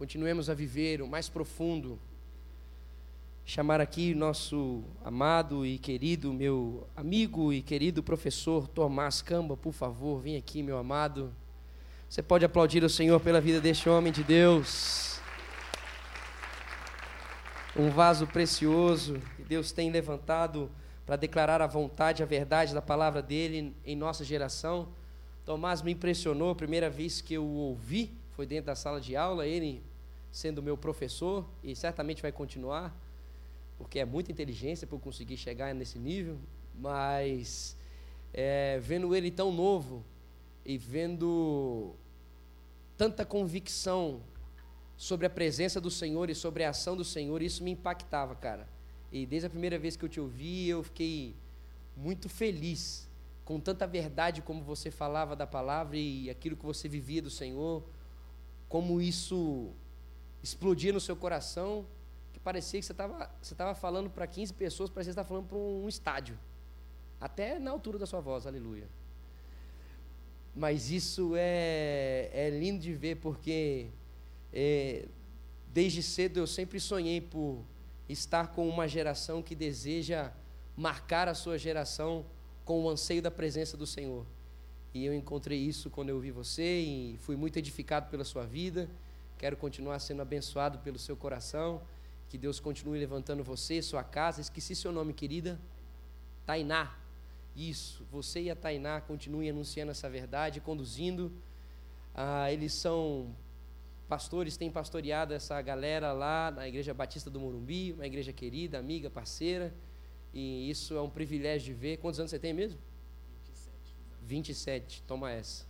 continuemos a viver o mais profundo. Chamar aqui nosso amado e querido, meu amigo e querido professor Tomás Camba, por favor, vem aqui, meu amado. Você pode aplaudir o Senhor pela vida deste homem de Deus. Um vaso precioso que Deus tem levantado para declarar a vontade, a verdade da palavra dele em nossa geração. Tomás me impressionou, a primeira vez que eu o ouvi foi dentro da sala de aula, ele sendo meu professor e certamente vai continuar, porque é muita inteligência para eu conseguir chegar nesse nível, mas é, vendo ele tão novo e vendo tanta convicção sobre a presença do Senhor e sobre a ação do Senhor, isso me impactava, cara. E desde a primeira vez que eu te ouvi, eu fiquei muito feliz com tanta verdade como você falava da palavra e aquilo que você vivia do Senhor, como isso explodia no seu coração, que parecia que você estava você tava falando para 15 pessoas, parecia que você estava falando para um estádio. Até na altura da sua voz, aleluia. Mas isso é, é lindo de ver, porque é, desde cedo eu sempre sonhei por estar com uma geração que deseja marcar a sua geração com o anseio da presença do Senhor. E eu encontrei isso quando eu vi você e fui muito edificado pela sua vida. Quero continuar sendo abençoado pelo seu coração. Que Deus continue levantando você, sua casa. Esqueci seu nome, querida. Tainá. Isso. Você e a Tainá continuem anunciando essa verdade, conduzindo. Ah, eles são pastores, têm pastoreado essa galera lá na Igreja Batista do Morumbi, uma igreja querida, amiga, parceira. E isso é um privilégio de ver. Quantos anos você tem mesmo? 27. 27. Toma essa.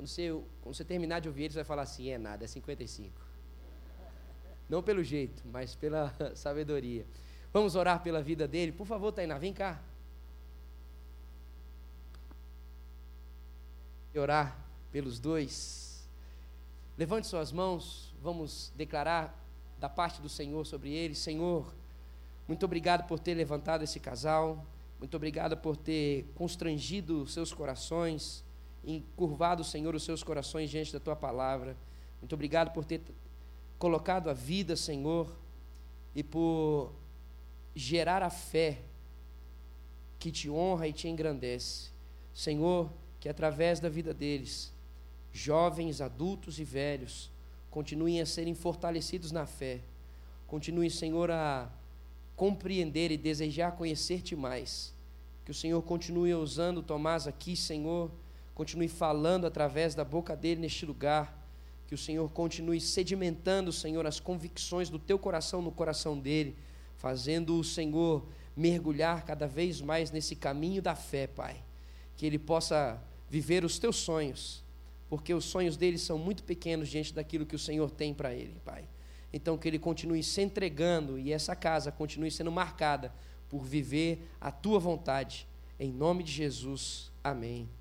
Quando você, quando você terminar de ouvir ele, você vai falar assim: é nada, é 55. Não pelo jeito, mas pela sabedoria. Vamos orar pela vida dele. Por favor, Tainá, vem cá. Orar pelos dois. Levante suas mãos, vamos declarar da parte do Senhor sobre eles. Senhor, muito obrigado por ter levantado esse casal. Muito obrigado por ter constrangido seus corações encurvado, Senhor, os seus corações diante da tua palavra. Muito obrigado por ter colocado a vida, Senhor, e por gerar a fé que te honra e te engrandece. Senhor, que através da vida deles, jovens, adultos e velhos, continuem a serem fortalecidos na fé. Continuem, Senhor, a compreender e desejar conhecer-te mais. Que o Senhor continue usando Tomás aqui, Senhor continue falando através da boca dele neste lugar. Que o Senhor continue sedimentando, Senhor, as convicções do teu coração no coração dele, fazendo o Senhor mergulhar cada vez mais nesse caminho da fé, Pai. Que ele possa viver os teus sonhos, porque os sonhos dele são muito pequenos diante daquilo que o Senhor tem para ele, Pai. Então, que ele continue se entregando e essa casa continue sendo marcada por viver a tua vontade. Em nome de Jesus. Amém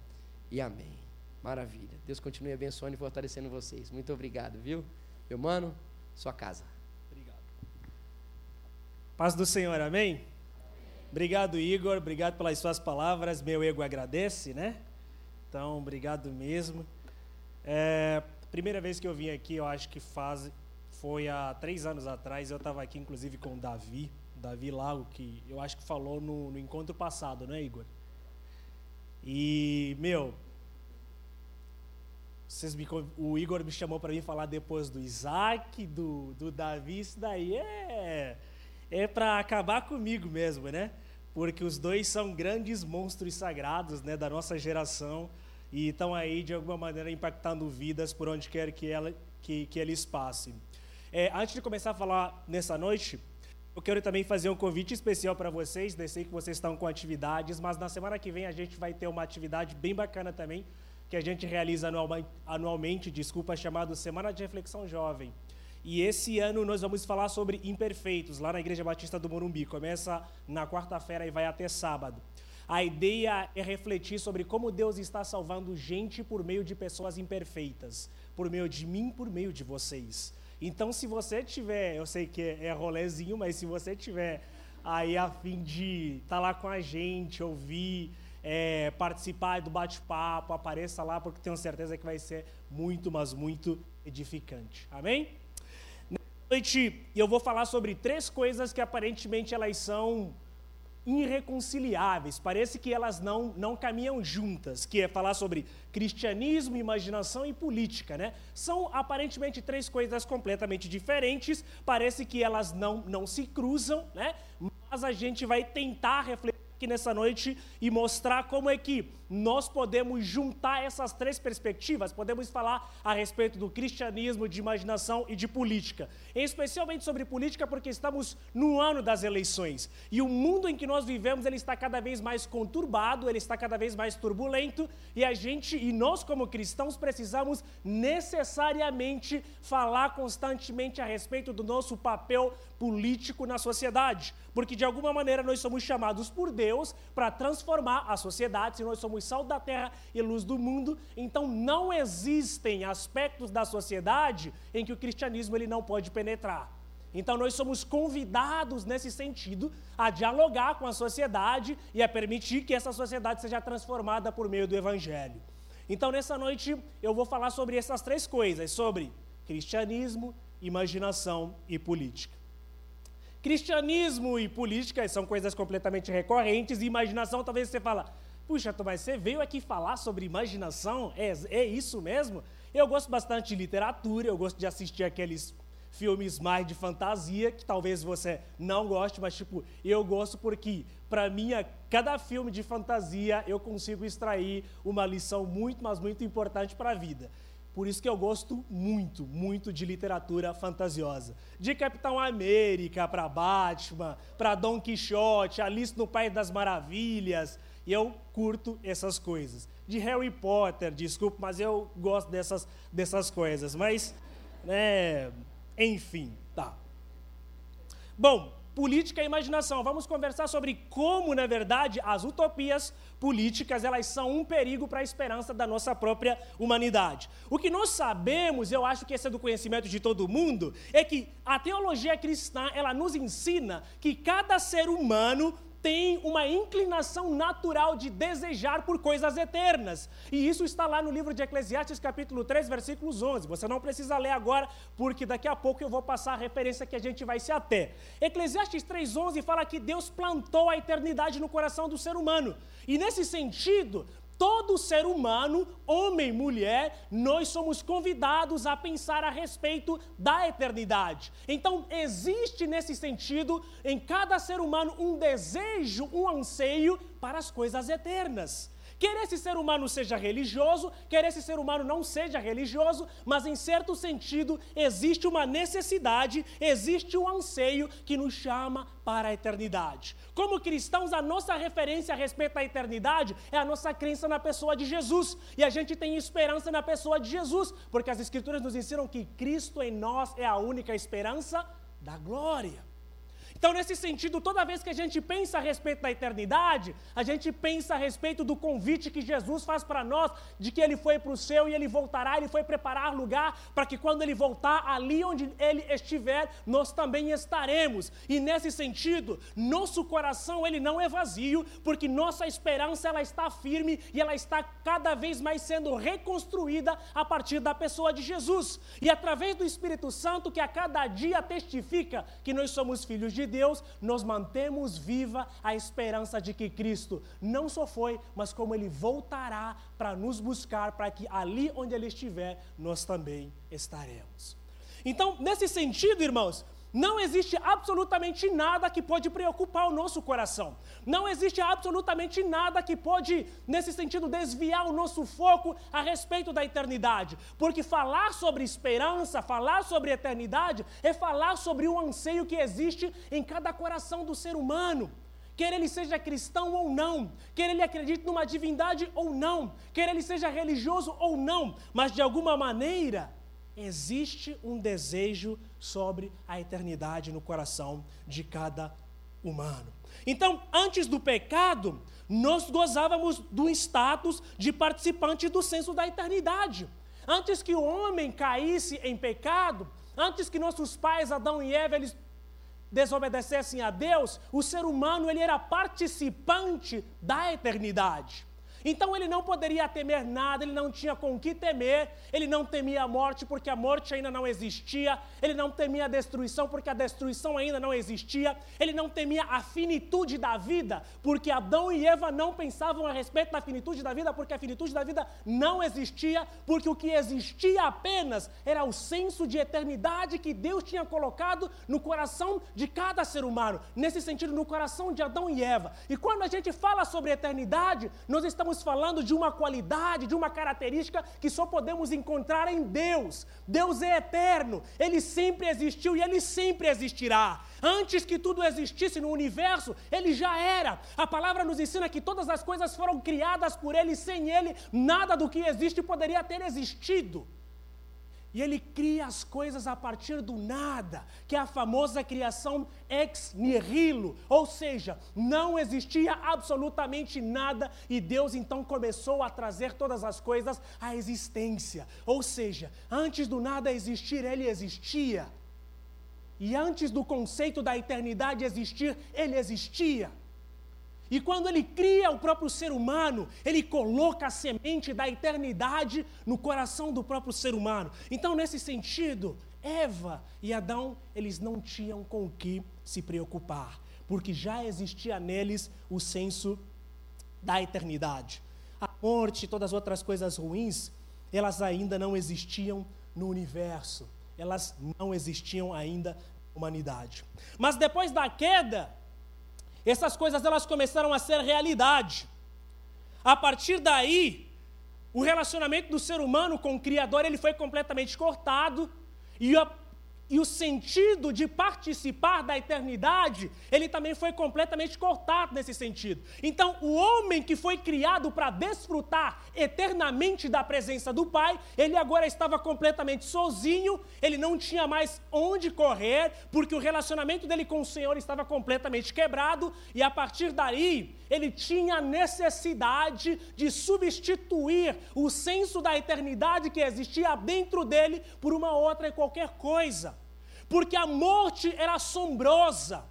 e amém. Maravilha. Deus continue abençoando e fortalecendo vocês. Muito obrigado, viu? Meu mano, sua casa. Obrigado. Paz do Senhor, amém? Obrigado, Igor. Obrigado pelas suas palavras. Meu ego agradece, né? Então, obrigado mesmo. É, primeira vez que eu vim aqui, eu acho que faz, foi há três anos atrás. Eu estava aqui, inclusive, com o Davi. Davi Lago, que eu acho que falou no, no encontro passado, né, Igor? E, meu, vocês me, o Igor me chamou para vir falar depois do Isaac, do, do Davi, isso daí é, é para acabar comigo mesmo, né? Porque os dois são grandes monstros sagrados né, da nossa geração e estão aí, de alguma maneira, impactando vidas por onde quer que, ela, que, que eles passem. É, antes de começar a falar nessa noite, eu quero também fazer um convite especial para vocês. Eu sei que vocês estão com atividades, mas na semana que vem a gente vai ter uma atividade bem bacana também, que a gente realiza anualmente, desculpa, chamado Semana de Reflexão Jovem. E esse ano nós vamos falar sobre imperfeitos, lá na Igreja Batista do Morumbi. Começa na quarta-feira e vai até sábado. A ideia é refletir sobre como Deus está salvando gente por meio de pessoas imperfeitas, por meio de mim, por meio de vocês. Então, se você tiver, eu sei que é rolezinho, mas se você tiver aí a fim de estar tá lá com a gente, ouvir, é, participar do bate-papo, apareça lá, porque tenho certeza que vai ser muito, mas muito edificante. Amém? Nessa noite eu vou falar sobre três coisas que aparentemente elas são irreconciliáveis, parece que elas não, não caminham juntas, que é falar sobre cristianismo, imaginação e política, né? São aparentemente três coisas completamente diferentes, parece que elas não, não se cruzam, né? Mas a gente vai tentar refletir aqui nessa noite e mostrar como é que nós podemos juntar essas três perspectivas, podemos falar a respeito do cristianismo, de imaginação e de política. Especialmente sobre política, porque estamos no ano das eleições. E o mundo em que nós vivemos, ele está cada vez mais conturbado, ele está cada vez mais turbulento, e a gente, e nós como cristãos, precisamos necessariamente falar constantemente a respeito do nosso papel político na sociedade. Porque de alguma maneira nós somos chamados por Deus para transformar a sociedade, se nós somos somos sal da terra e luz do mundo, então não existem aspectos da sociedade em que o cristianismo ele não pode penetrar. Então nós somos convidados nesse sentido a dialogar com a sociedade e a permitir que essa sociedade seja transformada por meio do evangelho. Então nessa noite eu vou falar sobre essas três coisas, sobre cristianismo, imaginação e política. Cristianismo e política são coisas completamente recorrentes, e imaginação talvez você fala, Puxa, Tomás, você veio aqui falar sobre imaginação? É, é isso mesmo? Eu gosto bastante de literatura, eu gosto de assistir aqueles filmes mais de fantasia, que talvez você não goste, mas tipo, eu gosto porque, para mim, cada filme de fantasia eu consigo extrair uma lição muito, mas muito importante para a vida. Por isso que eu gosto muito, muito de literatura fantasiosa. De Capitão América para Batman, para Don Quixote, Alice no País das Maravilhas, e eu curto essas coisas. De Harry Potter, desculpa, mas eu gosto dessas, dessas coisas. Mas, né, enfim, tá. Bom, política e imaginação. Vamos conversar sobre como, na verdade, as utopias políticas elas são um perigo para a esperança da nossa própria humanidade. O que nós sabemos, eu acho que esse é do conhecimento de todo mundo, é que a teologia cristã ela nos ensina que cada ser humano tem uma inclinação natural de desejar por coisas eternas. E isso está lá no livro de Eclesiastes, capítulo 3, versículos 11. Você não precisa ler agora, porque daqui a pouco eu vou passar a referência que a gente vai se até. Eclesiastes 3:11 fala que Deus plantou a eternidade no coração do ser humano. E nesse sentido, todo ser humano, homem, mulher, nós somos convidados a pensar a respeito da eternidade. Então, existe nesse sentido, em cada ser humano, um desejo, um anseio para as coisas eternas. Quer esse ser humano seja religioso, quer esse ser humano não seja religioso, mas em certo sentido existe uma necessidade, existe um anseio que nos chama para a eternidade. Como cristãos, a nossa referência a respeito da eternidade é a nossa crença na pessoa de Jesus. E a gente tem esperança na pessoa de Jesus, porque as Escrituras nos ensinam que Cristo em nós é a única esperança da glória. Então, nesse sentido, toda vez que a gente pensa a respeito da eternidade, a gente pensa a respeito do convite que Jesus faz para nós, de que ele foi para o céu e ele voltará, ele foi preparar lugar para que quando ele voltar, ali onde ele estiver, nós também estaremos. E nesse sentido, nosso coração ele não é vazio, porque nossa esperança ela está firme e ela está cada vez mais sendo reconstruída a partir da pessoa de Jesus. E através do Espírito Santo que a cada dia testifica que nós somos filhos de Deus, nós mantemos viva a esperança de que Cristo não só foi, mas como Ele voltará para nos buscar, para que ali onde Ele estiver, nós também estaremos. Então, nesse sentido, irmãos, não existe absolutamente nada que pode preocupar o nosso coração. Não existe absolutamente nada que pode, nesse sentido, desviar o nosso foco a respeito da eternidade. Porque falar sobre esperança, falar sobre eternidade, é falar sobre o anseio que existe em cada coração do ser humano quer ele seja cristão ou não, quer ele acredite numa divindade ou não, quer ele seja religioso ou não, mas de alguma maneira existe um desejo sobre a eternidade no coração de cada humano. Então, antes do pecado, nós gozávamos do status de participante do senso da eternidade. Antes que o homem caísse em pecado, antes que nossos pais, Adão e Eva, eles desobedecessem a Deus, o ser humano ele era participante da eternidade. Então ele não poderia temer nada, ele não tinha com que temer, ele não temia a morte porque a morte ainda não existia, ele não temia a destruição porque a destruição ainda não existia, ele não temia a finitude da vida porque Adão e Eva não pensavam a respeito da finitude da vida porque a finitude da vida não existia, porque o que existia apenas era o senso de eternidade que Deus tinha colocado no coração de cada ser humano, nesse sentido, no coração de Adão e Eva. E quando a gente fala sobre eternidade, nós estamos estamos falando de uma qualidade, de uma característica que só podemos encontrar em Deus. Deus é eterno, ele sempre existiu e ele sempre existirá. Antes que tudo existisse no universo, ele já era. A palavra nos ensina que todas as coisas foram criadas por ele, sem ele, nada do que existe poderia ter existido. E ele cria as coisas a partir do nada, que é a famosa criação ex nihilo, ou seja, não existia absolutamente nada e Deus então começou a trazer todas as coisas à existência. Ou seja, antes do nada existir, ele existia. E antes do conceito da eternidade existir, ele existia. E quando ele cria o próprio ser humano, ele coloca a semente da eternidade no coração do próprio ser humano. Então, nesse sentido, Eva e Adão, eles não tinham com o que se preocupar, porque já existia neles o senso da eternidade. A morte e todas as outras coisas ruins, elas ainda não existiam no universo, elas não existiam ainda na humanidade. Mas depois da queda, essas coisas elas começaram a ser realidade. A partir daí, o relacionamento do ser humano com o Criador ele foi completamente cortado e a e o sentido de participar da eternidade, ele também foi completamente cortado nesse sentido. Então, o homem que foi criado para desfrutar eternamente da presença do Pai, ele agora estava completamente sozinho, ele não tinha mais onde correr, porque o relacionamento dele com o Senhor estava completamente quebrado, e a partir daí, ele tinha necessidade de substituir o senso da eternidade que existia dentro dele por uma outra e qualquer coisa porque a morte era assombrosa,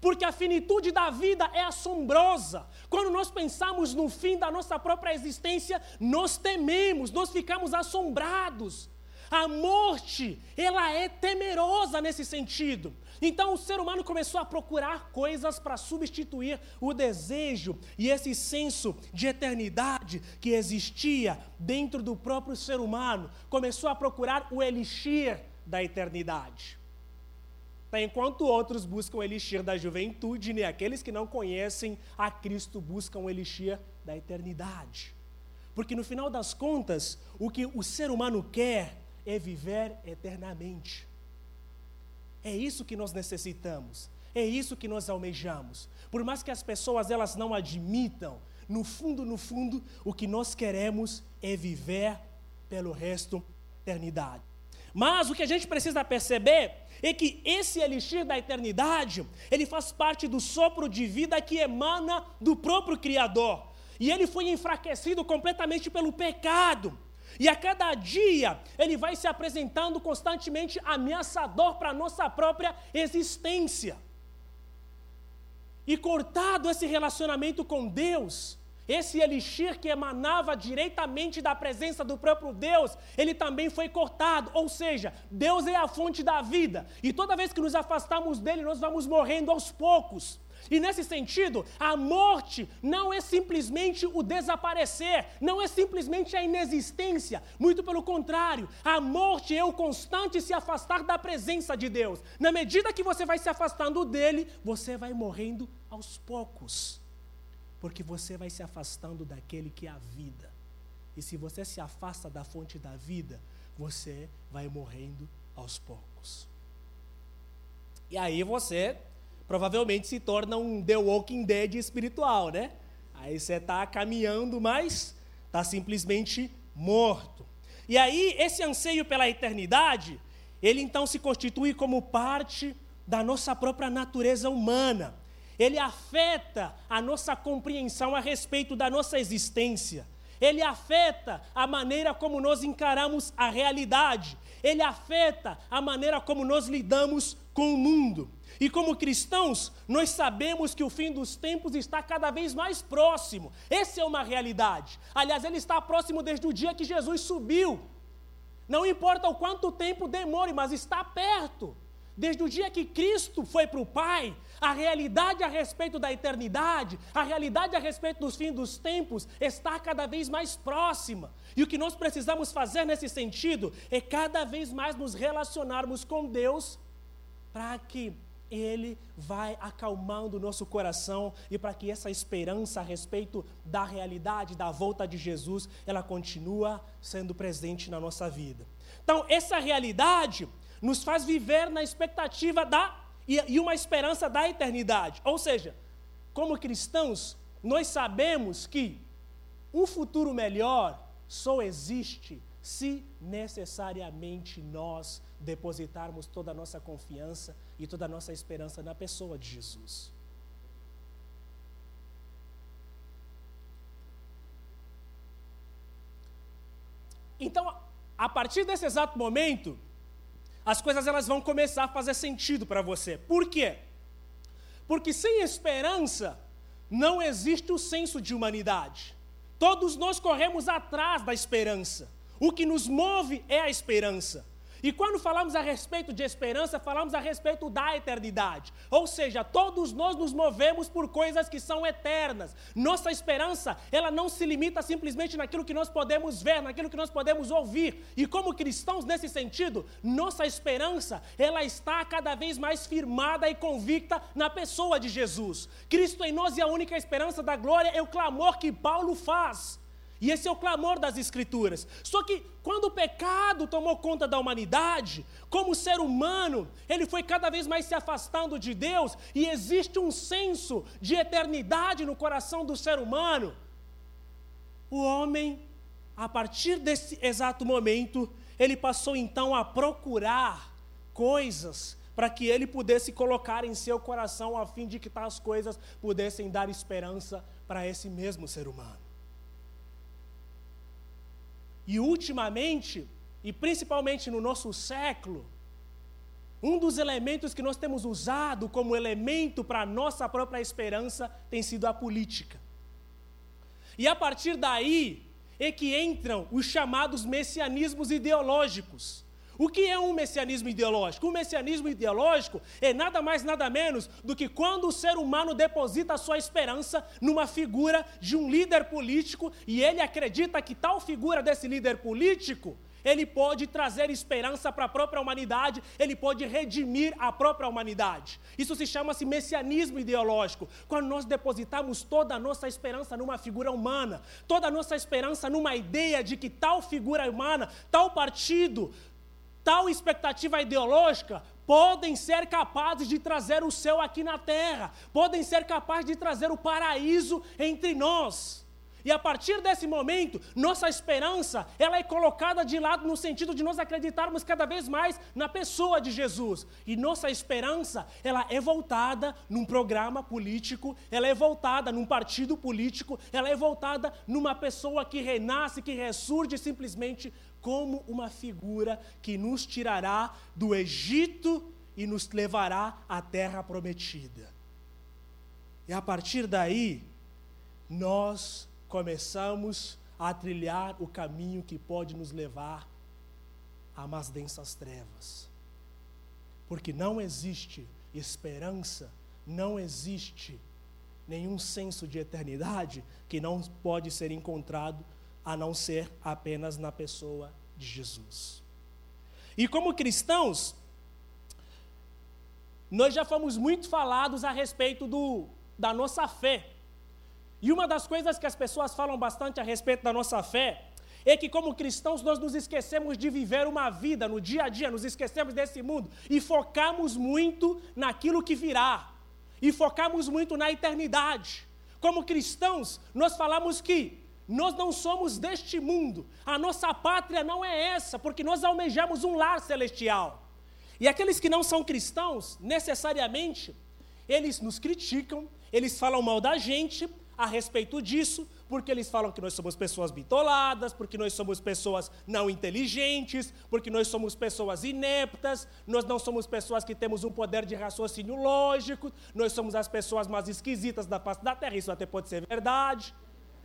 porque a finitude da vida é assombrosa. Quando nós pensamos no fim da nossa própria existência, nós tememos, nós ficamos assombrados. A morte, ela é temerosa nesse sentido. Então o ser humano começou a procurar coisas para substituir o desejo e esse senso de eternidade que existia dentro do próprio ser humano. Começou a procurar o elixir da eternidade. Tá, enquanto outros buscam o elixir da juventude, né? aqueles que não conhecem a Cristo buscam o elixir da eternidade. Porque no final das contas, o que o ser humano quer é viver eternamente. É isso que nós necessitamos. É isso que nós almejamos. Por mais que as pessoas elas não admitam, no fundo, no fundo, o que nós queremos é viver pelo resto da eternidade. Mas o que a gente precisa perceber é que esse elixir da eternidade, ele faz parte do sopro de vida que emana do próprio Criador. E ele foi enfraquecido completamente pelo pecado. E a cada dia ele vai se apresentando constantemente ameaçador para a nossa própria existência. E cortado esse relacionamento com Deus, esse elixir que emanava diretamente da presença do próprio Deus, ele também foi cortado. Ou seja, Deus é a fonte da vida. E toda vez que nos afastamos dele, nós vamos morrendo aos poucos. E nesse sentido, a morte não é simplesmente o desaparecer, não é simplesmente a inexistência, muito pelo contrário, a morte é o constante se afastar da presença de Deus. Na medida que você vai se afastando dele, você vai morrendo aos poucos porque você vai se afastando daquele que é a vida. E se você se afasta da fonte da vida, você vai morrendo aos poucos. E aí você provavelmente se torna um The Walking Dead espiritual, né? Aí você está caminhando, mas está simplesmente morto. E aí esse anseio pela eternidade, ele então se constitui como parte da nossa própria natureza humana ele afeta a nossa compreensão a respeito da nossa existência. ele afeta a maneira como nós encaramos a realidade, ele afeta a maneira como nós lidamos com o mundo. E como cristãos, nós sabemos que o fim dos tempos está cada vez mais próximo. Essa é uma realidade. Aliás, ele está próximo desde o dia que Jesus subiu. Não importa o quanto tempo demore, mas está perto. Desde o dia que Cristo foi para o Pai, a realidade a respeito da eternidade, a realidade a respeito dos fins dos tempos está cada vez mais próxima. E o que nós precisamos fazer nesse sentido é cada vez mais nos relacionarmos com Deus para que ele vai acalmando o nosso coração e para que essa esperança a respeito da realidade, da volta de Jesus, ela continua sendo presente na nossa vida. Então, essa realidade nos faz viver na expectativa da e, e uma esperança da eternidade. Ou seja, como cristãos, nós sabemos que um futuro melhor só existe se necessariamente nós depositarmos toda a nossa confiança e toda a nossa esperança na pessoa de Jesus. Então, a partir desse exato momento, as coisas elas vão começar a fazer sentido para você. Por quê? Porque sem esperança não existe o senso de humanidade. Todos nós corremos atrás da esperança. O que nos move é a esperança. E quando falamos a respeito de esperança, falamos a respeito da eternidade. Ou seja, todos nós nos movemos por coisas que são eternas. Nossa esperança, ela não se limita simplesmente naquilo que nós podemos ver, naquilo que nós podemos ouvir. E como cristãos nesse sentido, nossa esperança, ela está cada vez mais firmada e convicta na pessoa de Jesus. Cristo em nós e a única esperança da glória é o clamor que Paulo faz. E esse é o clamor das Escrituras. Só que quando o pecado tomou conta da humanidade, como ser humano, ele foi cada vez mais se afastando de Deus, e existe um senso de eternidade no coração do ser humano. O homem, a partir desse exato momento, ele passou então a procurar coisas para que ele pudesse colocar em seu coração, a fim de que tais coisas pudessem dar esperança para esse mesmo ser humano. E ultimamente, e principalmente no nosso século, um dos elementos que nós temos usado como elemento para a nossa própria esperança tem sido a política. E a partir daí é que entram os chamados messianismos ideológicos. O que é um messianismo ideológico? Um messianismo ideológico é nada mais, nada menos do que quando o ser humano deposita a sua esperança numa figura de um líder político e ele acredita que tal figura desse líder político ele pode trazer esperança para a própria humanidade, ele pode redimir a própria humanidade. Isso se chama-se messianismo ideológico. Quando nós depositamos toda a nossa esperança numa figura humana, toda a nossa esperança numa ideia de que tal figura humana, tal partido, tal expectativa ideológica podem ser capazes de trazer o céu aqui na terra, podem ser capazes de trazer o paraíso entre nós. E a partir desse momento, nossa esperança, ela é colocada de lado no sentido de nós acreditarmos cada vez mais na pessoa de Jesus. E nossa esperança, ela é voltada num programa político, ela é voltada num partido político, ela é voltada numa pessoa que renasce, que ressurge simplesmente como uma figura que nos tirará do Egito e nos levará à terra prometida. E a partir daí, nós começamos a trilhar o caminho que pode nos levar a mais densas trevas. Porque não existe esperança, não existe nenhum senso de eternidade que não pode ser encontrado a não ser apenas na pessoa de Jesus. E como cristãos, nós já fomos muito falados a respeito do, da nossa fé. E uma das coisas que as pessoas falam bastante a respeito da nossa fé é que, como cristãos, nós nos esquecemos de viver uma vida no dia a dia, nos esquecemos desse mundo e focamos muito naquilo que virá, e focamos muito na eternidade. Como cristãos, nós falamos que nós não somos deste mundo, a nossa pátria não é essa, porque nós almejamos um lar celestial. E aqueles que não são cristãos, necessariamente, eles nos criticam, eles falam mal da gente, a respeito disso, porque eles falam que nós somos pessoas bitoladas, porque nós somos pessoas não inteligentes, porque nós somos pessoas ineptas, nós não somos pessoas que temos um poder de raciocínio lógico, nós somos as pessoas mais esquisitas da face da terra, isso até pode ser verdade,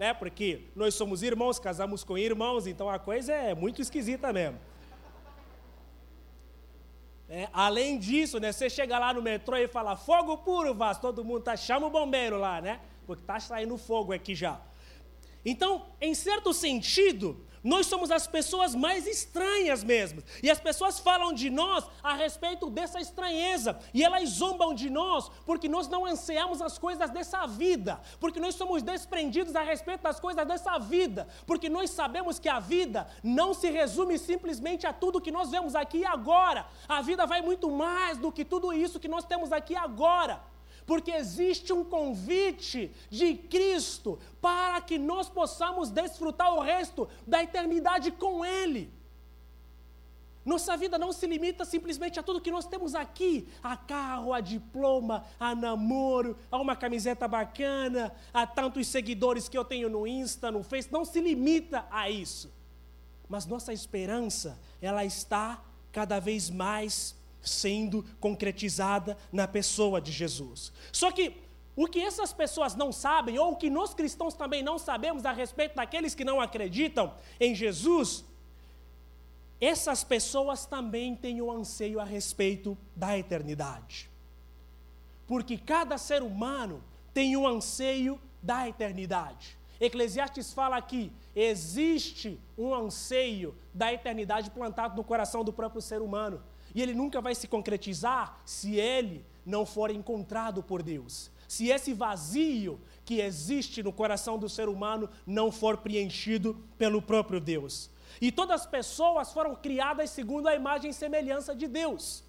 né? Porque nós somos irmãos, casamos com irmãos, então a coisa é muito esquisita mesmo. É, além disso, né, você chega lá no metrô e fala fogo puro, Vasco, todo mundo tá, chama o bombeiro lá, né? Porque tá saindo fogo aqui já. Então, em certo sentido, nós somos as pessoas mais estranhas mesmo. E as pessoas falam de nós a respeito dessa estranheza. E elas zombam de nós porque nós não ansiamos as coisas dessa vida. Porque nós somos desprendidos a respeito das coisas dessa vida. Porque nós sabemos que a vida não se resume simplesmente a tudo que nós vemos aqui e agora. A vida vai muito mais do que tudo isso que nós temos aqui agora porque existe um convite de Cristo para que nós possamos desfrutar o resto da eternidade com Ele. Nossa vida não se limita simplesmente a tudo que nós temos aqui: a carro, a diploma, a namoro, a uma camiseta bacana, a tantos seguidores que eu tenho no Insta, no Face. Não se limita a isso. Mas nossa esperança, ela está cada vez mais sendo concretizada na pessoa de Jesus. Só que o que essas pessoas não sabem, ou o que nós cristãos também não sabemos a respeito daqueles que não acreditam em Jesus, essas pessoas também têm um anseio a respeito da eternidade. Porque cada ser humano tem um anseio da eternidade. Eclesiastes fala que existe um anseio da eternidade plantado no coração do próprio ser humano. E ele nunca vai se concretizar se ele não for encontrado por Deus. Se esse vazio que existe no coração do ser humano não for preenchido pelo próprio Deus. E todas as pessoas foram criadas segundo a imagem e semelhança de Deus.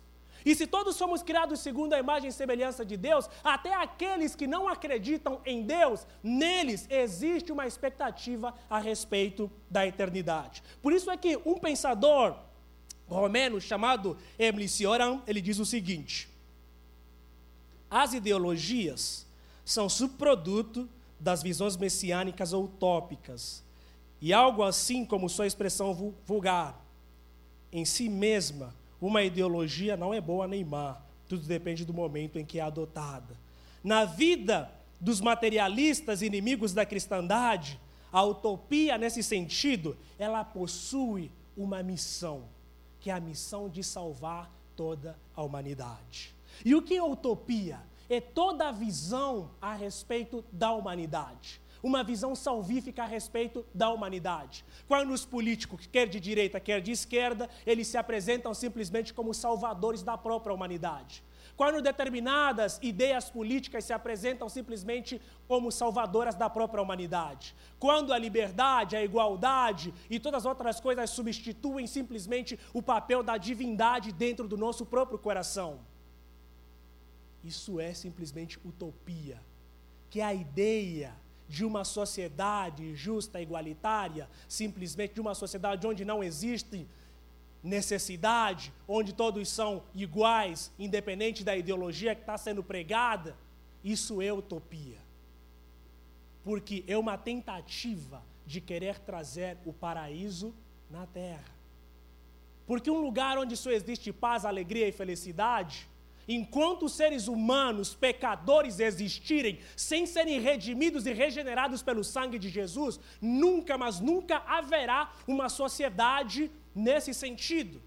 E se todos somos criados segundo a imagem e semelhança de Deus, até aqueles que não acreditam em Deus, neles existe uma expectativa a respeito da eternidade. Por isso é que um pensador romeno chamado Emily Cioran, ele diz o seguinte: as ideologias são subproduto das visões messiânicas ou utópicas, e algo assim como sua expressão vulgar. Em si mesma, uma ideologia não é boa nem má, tudo depende do momento em que é adotada. Na vida dos materialistas inimigos da cristandade, a utopia, nesse sentido, ela possui uma missão que é a missão de salvar toda a humanidade. E o que é utopia? É toda a visão a respeito da humanidade. Uma visão salvífica a respeito da humanidade. Quando os políticos, quer de direita, quer de esquerda, eles se apresentam simplesmente como salvadores da própria humanidade. Quando determinadas ideias políticas se apresentam simplesmente como salvadoras da própria humanidade. Quando a liberdade, a igualdade e todas as outras coisas substituem simplesmente o papel da divindade dentro do nosso próprio coração. Isso é simplesmente utopia, que a ideia de uma sociedade justa, igualitária, simplesmente de uma sociedade onde não existe necessidade, onde todos são iguais, independente da ideologia que está sendo pregada, isso é utopia. Porque é uma tentativa de querer trazer o paraíso na terra. Porque um lugar onde só existe paz, alegria e felicidade, enquanto seres humanos, pecadores, existirem sem serem redimidos e regenerados pelo sangue de Jesus, nunca, mas nunca haverá uma sociedade nesse sentido.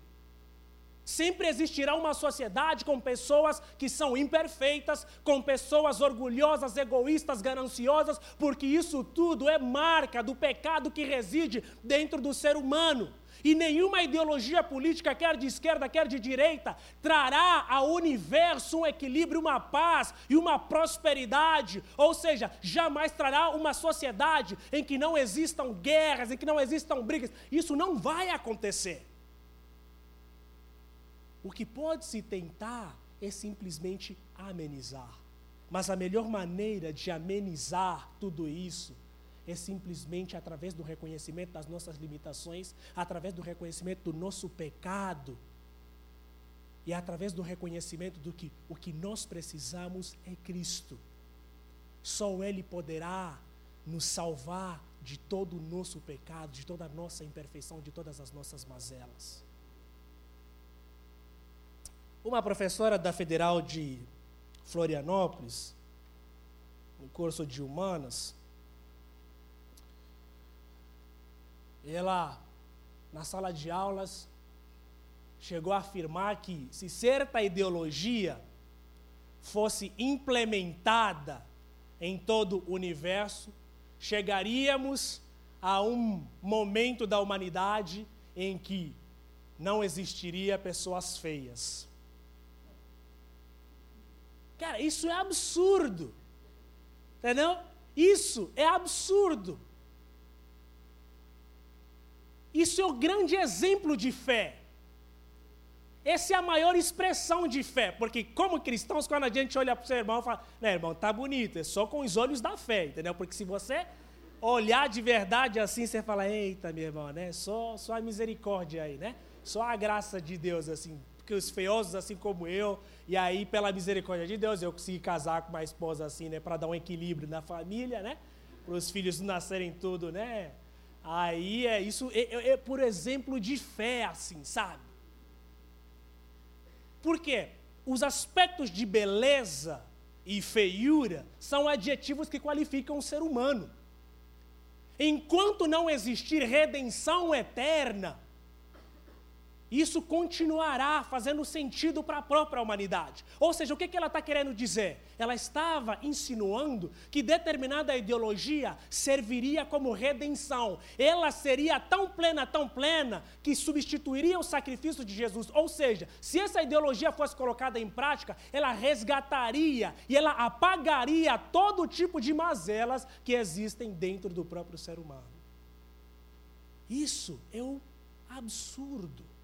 Sempre existirá uma sociedade com pessoas que são imperfeitas, com pessoas orgulhosas, egoístas, gananciosas, porque isso tudo é marca do pecado que reside dentro do ser humano. E nenhuma ideologia política, quer de esquerda, quer de direita, trará ao universo um equilíbrio, uma paz e uma prosperidade. Ou seja, jamais trará uma sociedade em que não existam guerras, em que não existam brigas. Isso não vai acontecer. O que pode se tentar é simplesmente amenizar. Mas a melhor maneira de amenizar tudo isso é simplesmente através do reconhecimento das nossas limitações, através do reconhecimento do nosso pecado e através do reconhecimento do que o que nós precisamos é Cristo. Só Ele poderá nos salvar de todo o nosso pecado, de toda a nossa imperfeição, de todas as nossas mazelas. Uma professora da Federal de Florianópolis, no curso de Humanas, ela, na sala de aulas, chegou a afirmar que se certa ideologia fosse implementada em todo o universo, chegaríamos a um momento da humanidade em que não existiria pessoas feias. Cara, isso é absurdo. Entendeu? Isso é absurdo. Isso é o grande exemplo de fé. Essa é a maior expressão de fé, porque como cristãos, quando a gente olha para o seu irmão, fala, né, irmão, tá bonito, é só com os olhos da fé, entendeu? Porque se você olhar de verdade assim, você fala, eita, meu irmão, né? Só, só a misericórdia aí, né? Só a graça de Deus, assim, porque os feiosos, assim como eu, e aí, pela misericórdia de Deus, eu consegui casar com uma esposa assim, né? Para dar um equilíbrio na família, né? Para os filhos nascerem tudo, né? Aí é isso, é, é, é por exemplo de fé, assim, sabe? Por quê? Os aspectos de beleza e feiura são adjetivos que qualificam o ser humano. Enquanto não existir redenção eterna, isso continuará fazendo sentido para a própria humanidade. Ou seja, o que, ela está querendo dizer? Ela estava insinuando que determinada ideologia serviria como redenção. Ela seria tão plena, tão plena, que substituiria o sacrifício de Jesus. Ou seja, se essa ideologia fosse colocada em prática, ela resgataria e ela apagaria todo tipo de mazelas que existem dentro do próprio ser humano. Isso é um absurdo.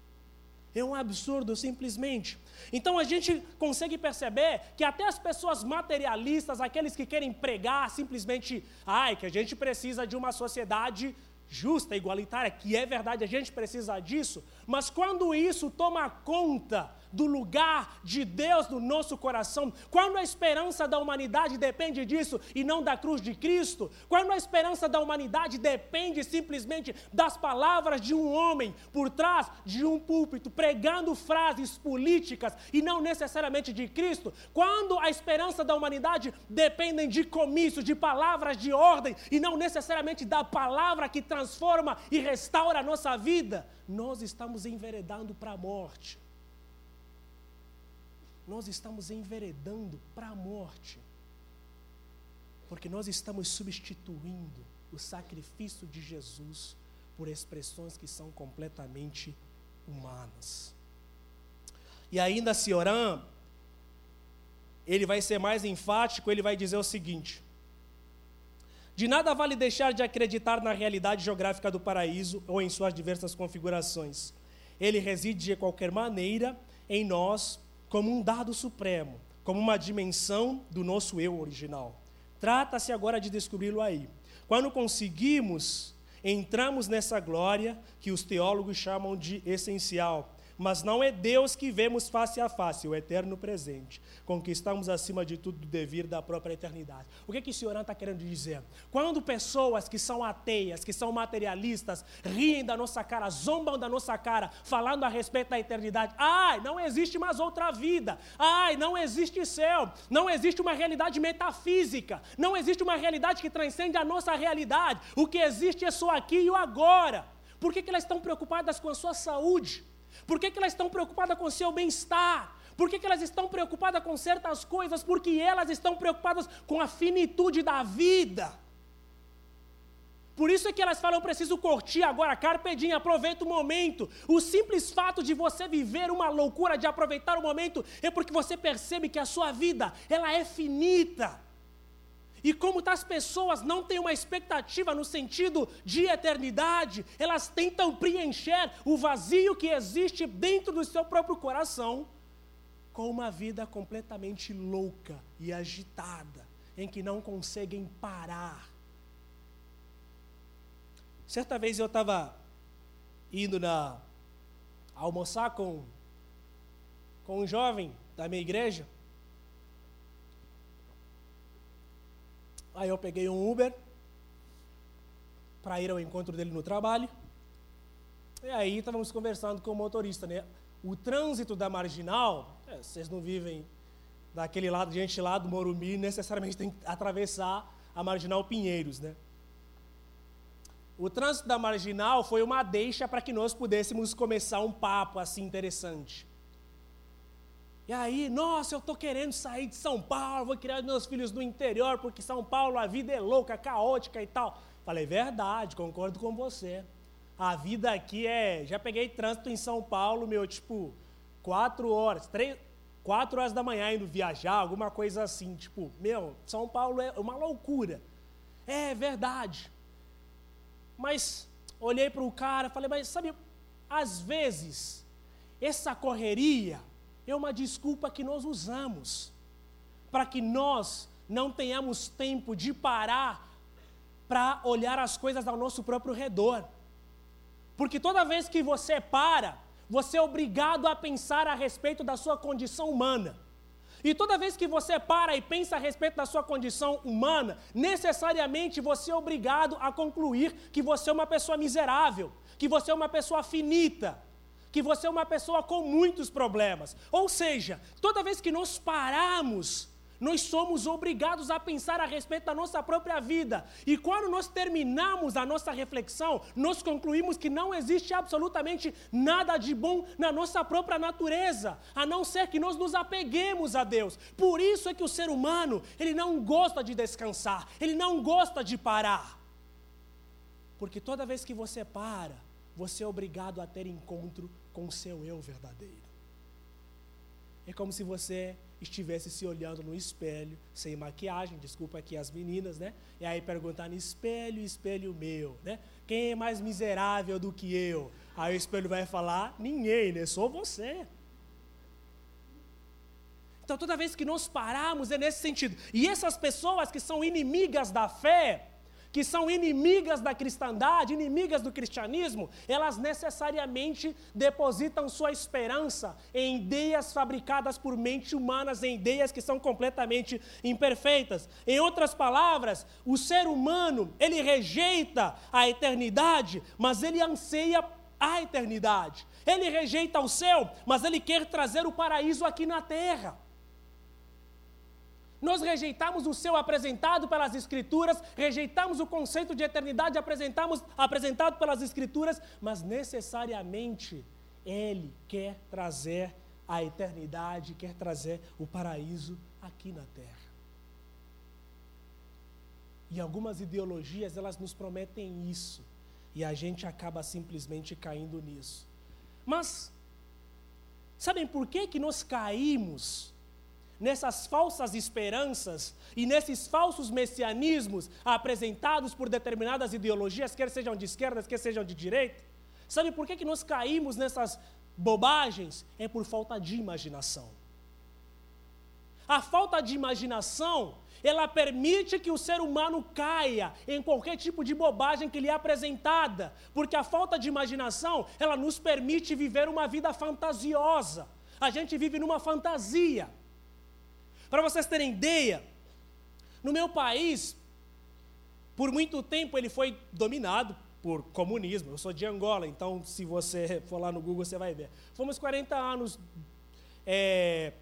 É um absurdo, simplesmente. Então a gente consegue perceber que até as pessoas materialistas, aqueles que querem pregar simplesmente, ai, que a gente precisa de uma sociedade justa, igualitária, que é verdade, a gente precisa disso, mas quando isso toma conta do lugar de Deus no nosso coração, quando a esperança da humanidade depende disso e não da cruz de Cristo, quando a esperança da humanidade depende simplesmente das palavras de um homem por trás de um púlpito pregando frases políticas e não necessariamente de Cristo, quando a esperança da humanidade depende de comícios, de palavras de ordem e não necessariamente da palavra que transforma e restaura a nossa vida, nós estamos enveredando para a morte nós estamos enveredando para a morte. Porque nós estamos substituindo o sacrifício de Jesus por expressões que são completamente humanas. E ainda Cioran, ele vai ser mais enfático, ele vai dizer o seguinte: De nada vale deixar de acreditar na realidade geográfica do paraíso ou em suas diversas configurações. Ele reside de qualquer maneira em nós como um dado supremo, como uma dimensão do nosso eu original. Trata-se agora de descobri-lo aí. Quando conseguimos, entramos nessa glória que os teólogos chamam de essencial, mas não é Deus que vemos face a face, o eterno presente. Conquistamos acima de tudo o devir da própria eternidade. O que, que o senhor está querendo dizer? Quando pessoas que são ateias, que são materialistas, riem da nossa cara, zombam da nossa cara, falando a respeito da eternidade, ai, não existe mais outra vida, ai, não existe céu, não existe uma realidade metafísica, não existe uma realidade que transcende a nossa realidade, o que existe é só aqui e o agora. Por que, que elas estão preocupadas com a sua saúde? Por que, que elas estão preocupadas com o seu bem-estar? Por que, que elas estão preocupadas com certas coisas? Porque elas estão preocupadas com a finitude da vida. Por isso é que elas falam, preciso curtir agora, carpedinha, aproveita o momento. O simples fato de você viver uma loucura, de aproveitar o momento, é porque você percebe que a sua vida, ela é finita. E como as pessoas não têm uma expectativa no sentido de eternidade, elas tentam preencher o vazio que existe dentro do seu próprio coração com uma vida completamente louca e agitada, em que não conseguem parar. Certa vez eu estava indo na almoçar com, com um jovem da minha igreja, Aí eu peguei um Uber para ir ao encontro dele no trabalho. E aí estávamos conversando com o motorista, né? O trânsito da marginal, é, vocês não vivem daquele lado, de gente lá do Morumbi, necessariamente tem que atravessar a marginal Pinheiros, né? O trânsito da marginal foi uma deixa para que nós pudéssemos começar um papo assim interessante. E aí, nossa, eu estou querendo sair de São Paulo, vou criar meus filhos no interior, porque São Paulo a vida é louca, caótica e tal. Falei, verdade, concordo com você. A vida aqui é. Já peguei trânsito em São Paulo, meu, tipo, quatro horas, três, quatro horas da manhã indo viajar, alguma coisa assim. Tipo, meu, São Paulo é uma loucura. É verdade. Mas olhei para o cara, falei, mas sabe, às vezes, essa correria é uma desculpa que nós usamos para que nós não tenhamos tempo de parar para olhar as coisas ao nosso próprio redor. Porque toda vez que você para, você é obrigado a pensar a respeito da sua condição humana. E toda vez que você para e pensa a respeito da sua condição humana, necessariamente você é obrigado a concluir que você é uma pessoa miserável, que você é uma pessoa finita, que você é uma pessoa com muitos problemas. Ou seja, toda vez que nós paramos nós somos obrigados a pensar a respeito da nossa própria vida. E quando nós terminamos a nossa reflexão, nós concluímos que não existe absolutamente nada de bom na nossa própria natureza, a não ser que nós nos apeguemos a Deus. Por isso é que o ser humano, ele não gosta de descansar, ele não gosta de parar. Porque toda vez que você para, você é obrigado a ter encontro com o seu eu verdadeiro. É como se você estivesse se olhando no espelho, sem maquiagem, desculpa aqui as meninas, né? E aí perguntando, espelho, espelho meu, né? Quem é mais miserável do que eu? Aí o espelho vai falar, ninguém, né? Sou você. Então toda vez que nós paramos é nesse sentido. E essas pessoas que são inimigas da fé, que são inimigas da cristandade, inimigas do cristianismo, elas necessariamente depositam sua esperança em ideias fabricadas por mente humanas, em ideias que são completamente imperfeitas. Em outras palavras, o ser humano, ele rejeita a eternidade, mas ele anseia a eternidade. Ele rejeita o céu, mas ele quer trazer o paraíso aqui na terra. Nós rejeitamos o céu apresentado pelas Escrituras, rejeitamos o conceito de eternidade apresentamos, apresentado pelas Escrituras, mas necessariamente Ele quer trazer a eternidade, quer trazer o paraíso aqui na terra. E algumas ideologias, elas nos prometem isso, e a gente acaba simplesmente caindo nisso. Mas, sabem por que, que nós caímos nessas falsas esperanças e nesses falsos messianismos apresentados por determinadas ideologias, quer sejam de esquerda, quer sejam de direita? Sabe por que, que nós caímos nessas bobagens? É por falta de imaginação. A falta de imaginação, ela permite que o ser humano caia em qualquer tipo de bobagem que lhe é apresentada, porque a falta de imaginação, ela nos permite viver uma vida fantasiosa. A gente vive numa fantasia. Para vocês terem ideia, no meu país, por muito tempo ele foi dominado por comunismo. Eu sou de Angola, então se você for lá no Google você vai ver. Fomos 40 anos é,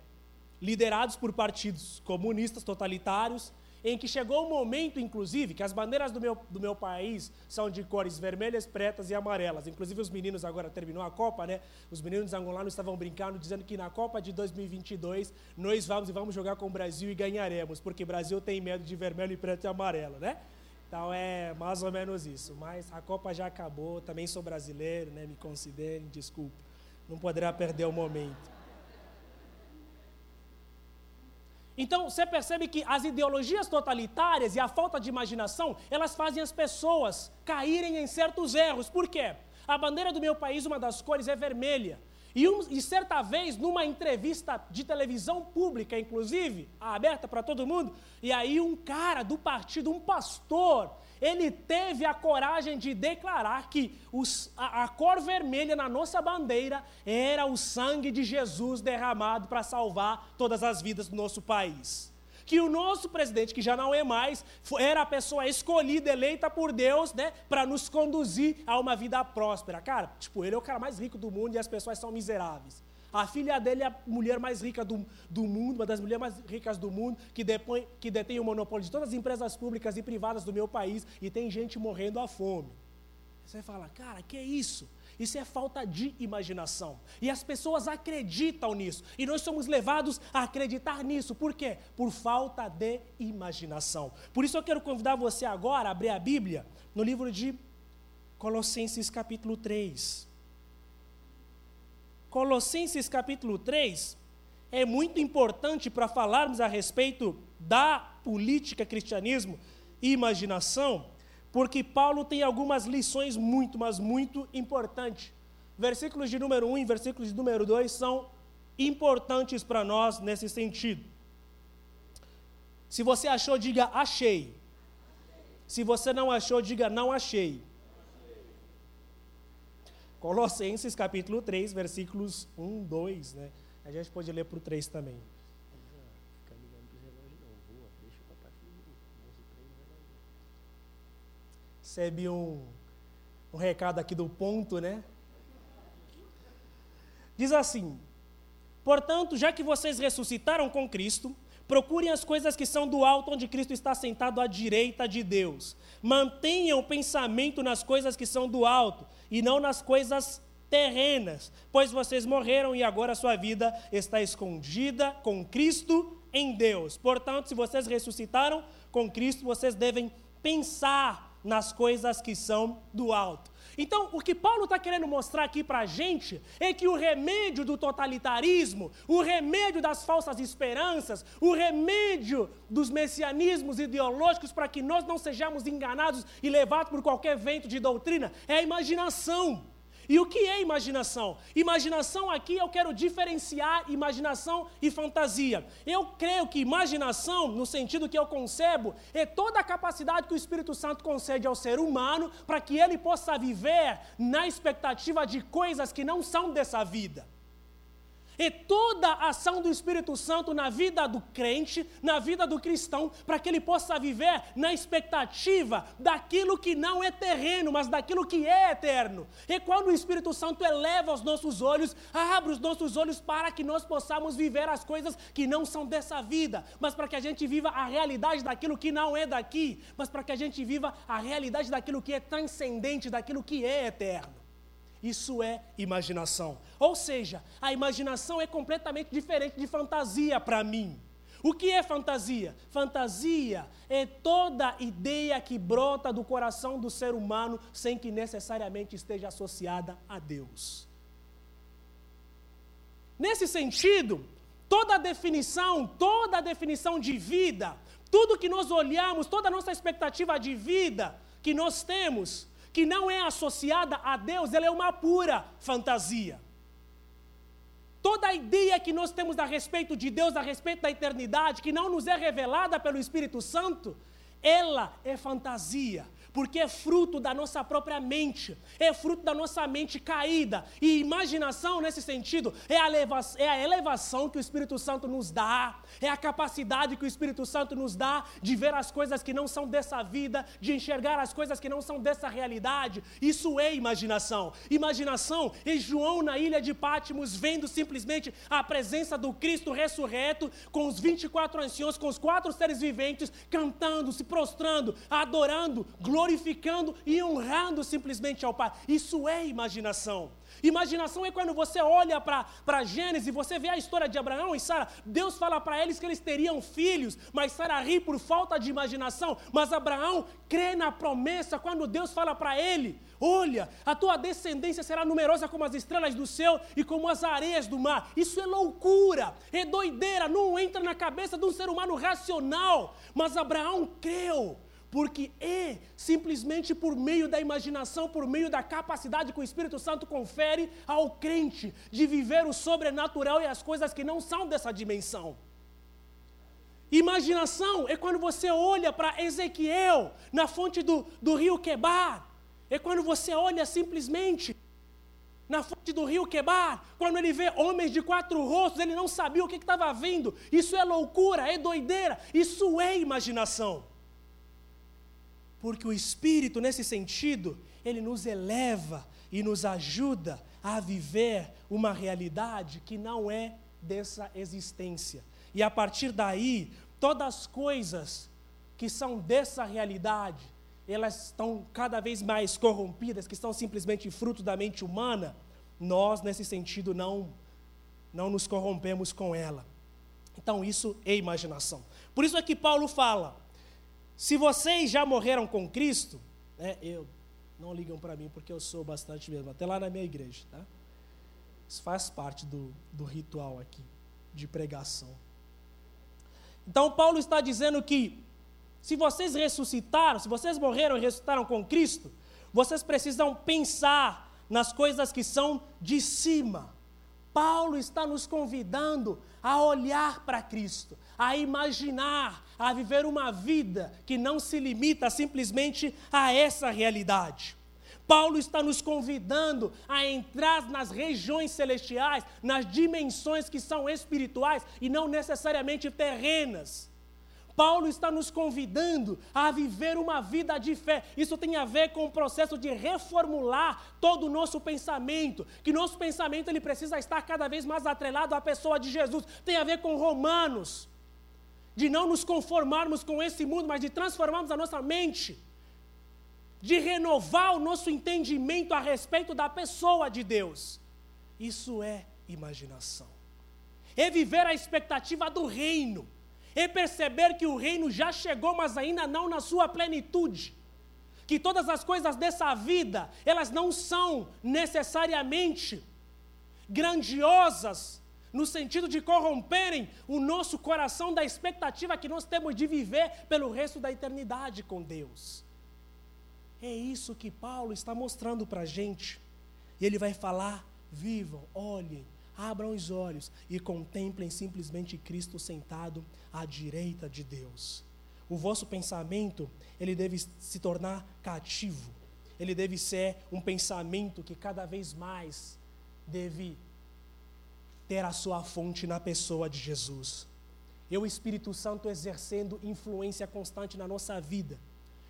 liderados por partidos comunistas totalitários em que chegou o um momento, inclusive, que as bandeiras do meu, do meu país são de cores vermelhas, pretas e amarelas. Inclusive, os meninos agora terminou a Copa, né? Os meninos angolanos estavam brincando, dizendo que na Copa de 2022 nós vamos e vamos jogar com o Brasil e ganharemos, porque o Brasil tem medo de vermelho, preto e amarelo, né? Então é mais ou menos isso. Mas a Copa já acabou, também sou brasileiro, né? Me considerem, desculpa. Não poderá perder o momento. Então, você percebe que as ideologias totalitárias e a falta de imaginação, elas fazem as pessoas caírem em certos erros. Por quê? A bandeira do meu país, uma das cores é vermelha. E, um, e certa vez, numa entrevista de televisão pública, inclusive, aberta para todo mundo, e aí um cara do partido, um pastor, ele teve a coragem de declarar que os, a, a, cor vermelha na nossa bandeira era o sangue de Jesus derramado para salvar todas as vidas do nosso país. que o nosso presidente, que já não é mais, era a pessoa escolhida, eleita por Deus, né, para nos conduzir a uma vida próspera. Cara, tipo, ele é o cara mais rico do mundo e as pessoas são miseráveis. A filha dele é a mulher mais rica do, do mundo, uma das mulheres mais ricas do mundo, que, depõe, que detém o monopólio de todas as empresas públicas e privadas do meu país, e tem gente morrendo à fome. Você fala, cara, que é isso? Isso é falta de imaginação. E as pessoas acreditam nisso. E nós somos levados a acreditar nisso. Por quê? Por falta de imaginação. Por isso eu quero convidar você agora a abrir a Bíblia no livro de Colossenses capítulo 3. Colossenses capítulo 3 é muito importante para falarmos a respeito da política cristianismo e imaginação, porque Paulo tem algumas lições muito, mas muito importantes. Versículos de número 1 e versículos de número 2 são importantes para nós nesse sentido. Se você achou, diga achei. Se você não achou, diga não achei. Colossenses capítulo 3, versículos 1, 2, né? A gente pode ler para o 3 também. recebe um, um recado aqui do ponto, né? Diz assim: Portanto, já que vocês ressuscitaram com Cristo, procurem as coisas que são do alto, onde Cristo está sentado à direita de Deus. Mantenham o pensamento nas coisas que são do alto e não nas coisas terrenas, pois vocês morreram e agora a sua vida está escondida com Cristo em Deus. Portanto, se vocês ressuscitaram com Cristo, vocês devem pensar nas coisas que são do alto. Então, o que Paulo está querendo mostrar aqui para a gente é que o remédio do totalitarismo, o remédio das falsas esperanças, o remédio dos messianismos ideológicos para que nós não sejamos enganados e levados por qualquer vento de doutrina é a imaginação. E o que é imaginação? Imaginação aqui eu quero diferenciar imaginação e fantasia. Eu creio que imaginação, no sentido que eu concebo, é toda a capacidade que o Espírito Santo concede ao ser humano para que ele possa viver na expectativa de coisas que não são dessa vida. E toda a ação do Espírito Santo na vida do crente, na vida do cristão, para que ele possa viver na expectativa daquilo que não é terreno, mas daquilo que é eterno. E quando o Espírito Santo eleva os nossos olhos, abre os nossos olhos para que nós possamos viver as coisas que não são dessa vida, mas para que a gente viva a realidade daquilo que não é daqui, mas para que a gente viva a realidade daquilo que é transcendente, daquilo que é eterno. Isso é imaginação. Ou seja, a imaginação é completamente diferente de fantasia para mim. O que é fantasia? Fantasia é toda ideia que brota do coração do ser humano sem que necessariamente esteja associada a Deus. Nesse sentido, toda definição, toda definição de vida, tudo que nós olhamos, toda a nossa expectativa de vida que nós temos, que não é associada a Deus, ela é uma pura fantasia. Toda a ideia que nós temos a respeito de Deus, a respeito da eternidade, que não nos é revelada pelo Espírito Santo, ela é fantasia porque é fruto da nossa própria mente, é fruto da nossa mente caída. E imaginação, nesse sentido, é a, elevação, é a elevação que o Espírito Santo nos dá, é a capacidade que o Espírito Santo nos dá de ver as coisas que não são dessa vida, de enxergar as coisas que não são dessa realidade. Isso é imaginação. Imaginação é João na ilha de Pátimos, vendo simplesmente a presença do Cristo ressurreto, com os 24 anciões, com os quatro seres viventes, cantando, se prostrando, adorando, glorificando glorificando e honrando simplesmente ao Pai. Isso é imaginação. Imaginação é quando você olha para Gênesis você vê a história de Abraão e Sara. Deus fala para eles que eles teriam filhos, mas Sara ri por falta de imaginação. Mas Abraão crê na promessa quando Deus fala para ele: Olha, a tua descendência será numerosa como as estrelas do céu e como as areias do mar. Isso é loucura, é doideira, não entra na cabeça de um ser humano racional. Mas Abraão creu porque é simplesmente por meio da imaginação, por meio da capacidade que o Espírito Santo confere ao crente de viver o sobrenatural e as coisas que não são dessa dimensão. Imaginação é quando você olha para Ezequiel na fonte do, do rio Quebar. É quando você olha simplesmente na fonte do rio Quebar, quando ele vê homens de quatro rostos, ele não sabia o que estava vindo. Isso é loucura, é doideira, isso é imaginação. Porque o Espírito, nesse sentido, ele nos eleva e nos ajuda a viver uma realidade que não é dessa existência. E a partir daí, todas as coisas que são dessa realidade, elas estão cada vez mais corrompidas, que são simplesmente fruto da mente humana, nós, nesse sentido, não, não nos corrompemos com ela. Então, isso é imaginação. Por isso é que Paulo fala: se vocês já morreram com Cristo, né, eu, não ligam para mim porque eu sou bastante mesmo, até lá na minha igreja, tá? Isso faz parte do, do ritual aqui, de pregação. Então, Paulo está dizendo que se vocês ressuscitaram, se vocês morreram e ressuscitaram com Cristo, vocês precisam pensar nas coisas que são de cima. Paulo está nos convidando a olhar para Cristo, a imaginar, a viver uma vida que não se limita simplesmente a essa realidade. Paulo está nos convidando a entrar nas regiões celestiais, nas dimensões que são espirituais e não necessariamente terrenas. Paulo está nos convidando a viver uma vida de fé. Isso tem a ver com o processo de reformular todo o nosso pensamento, que nosso pensamento ele precisa estar cada vez mais atrelado à pessoa de Jesus. Tem a ver com Romanos, de não nos conformarmos com esse mundo, mas de transformarmos a nossa mente, de renovar o nosso entendimento a respeito da pessoa de Deus. Isso é imaginação. É viver a expectativa do reino é perceber que o reino já chegou, mas ainda não na sua plenitude. Que todas as coisas dessa vida, elas não são necessariamente grandiosas, no sentido de corromperem o nosso coração da expectativa que nós temos de viver pelo resto da eternidade com Deus. É isso que Paulo está mostrando para a gente. E ele vai falar: vivam, olhem, abram os olhos e contemplem simplesmente Cristo sentado à direita de Deus. O vosso pensamento, ele deve se tornar cativo. Ele deve ser um pensamento que cada vez mais deve ter a sua fonte na pessoa de Jesus. E o Espírito Santo exercendo influência constante na nossa vida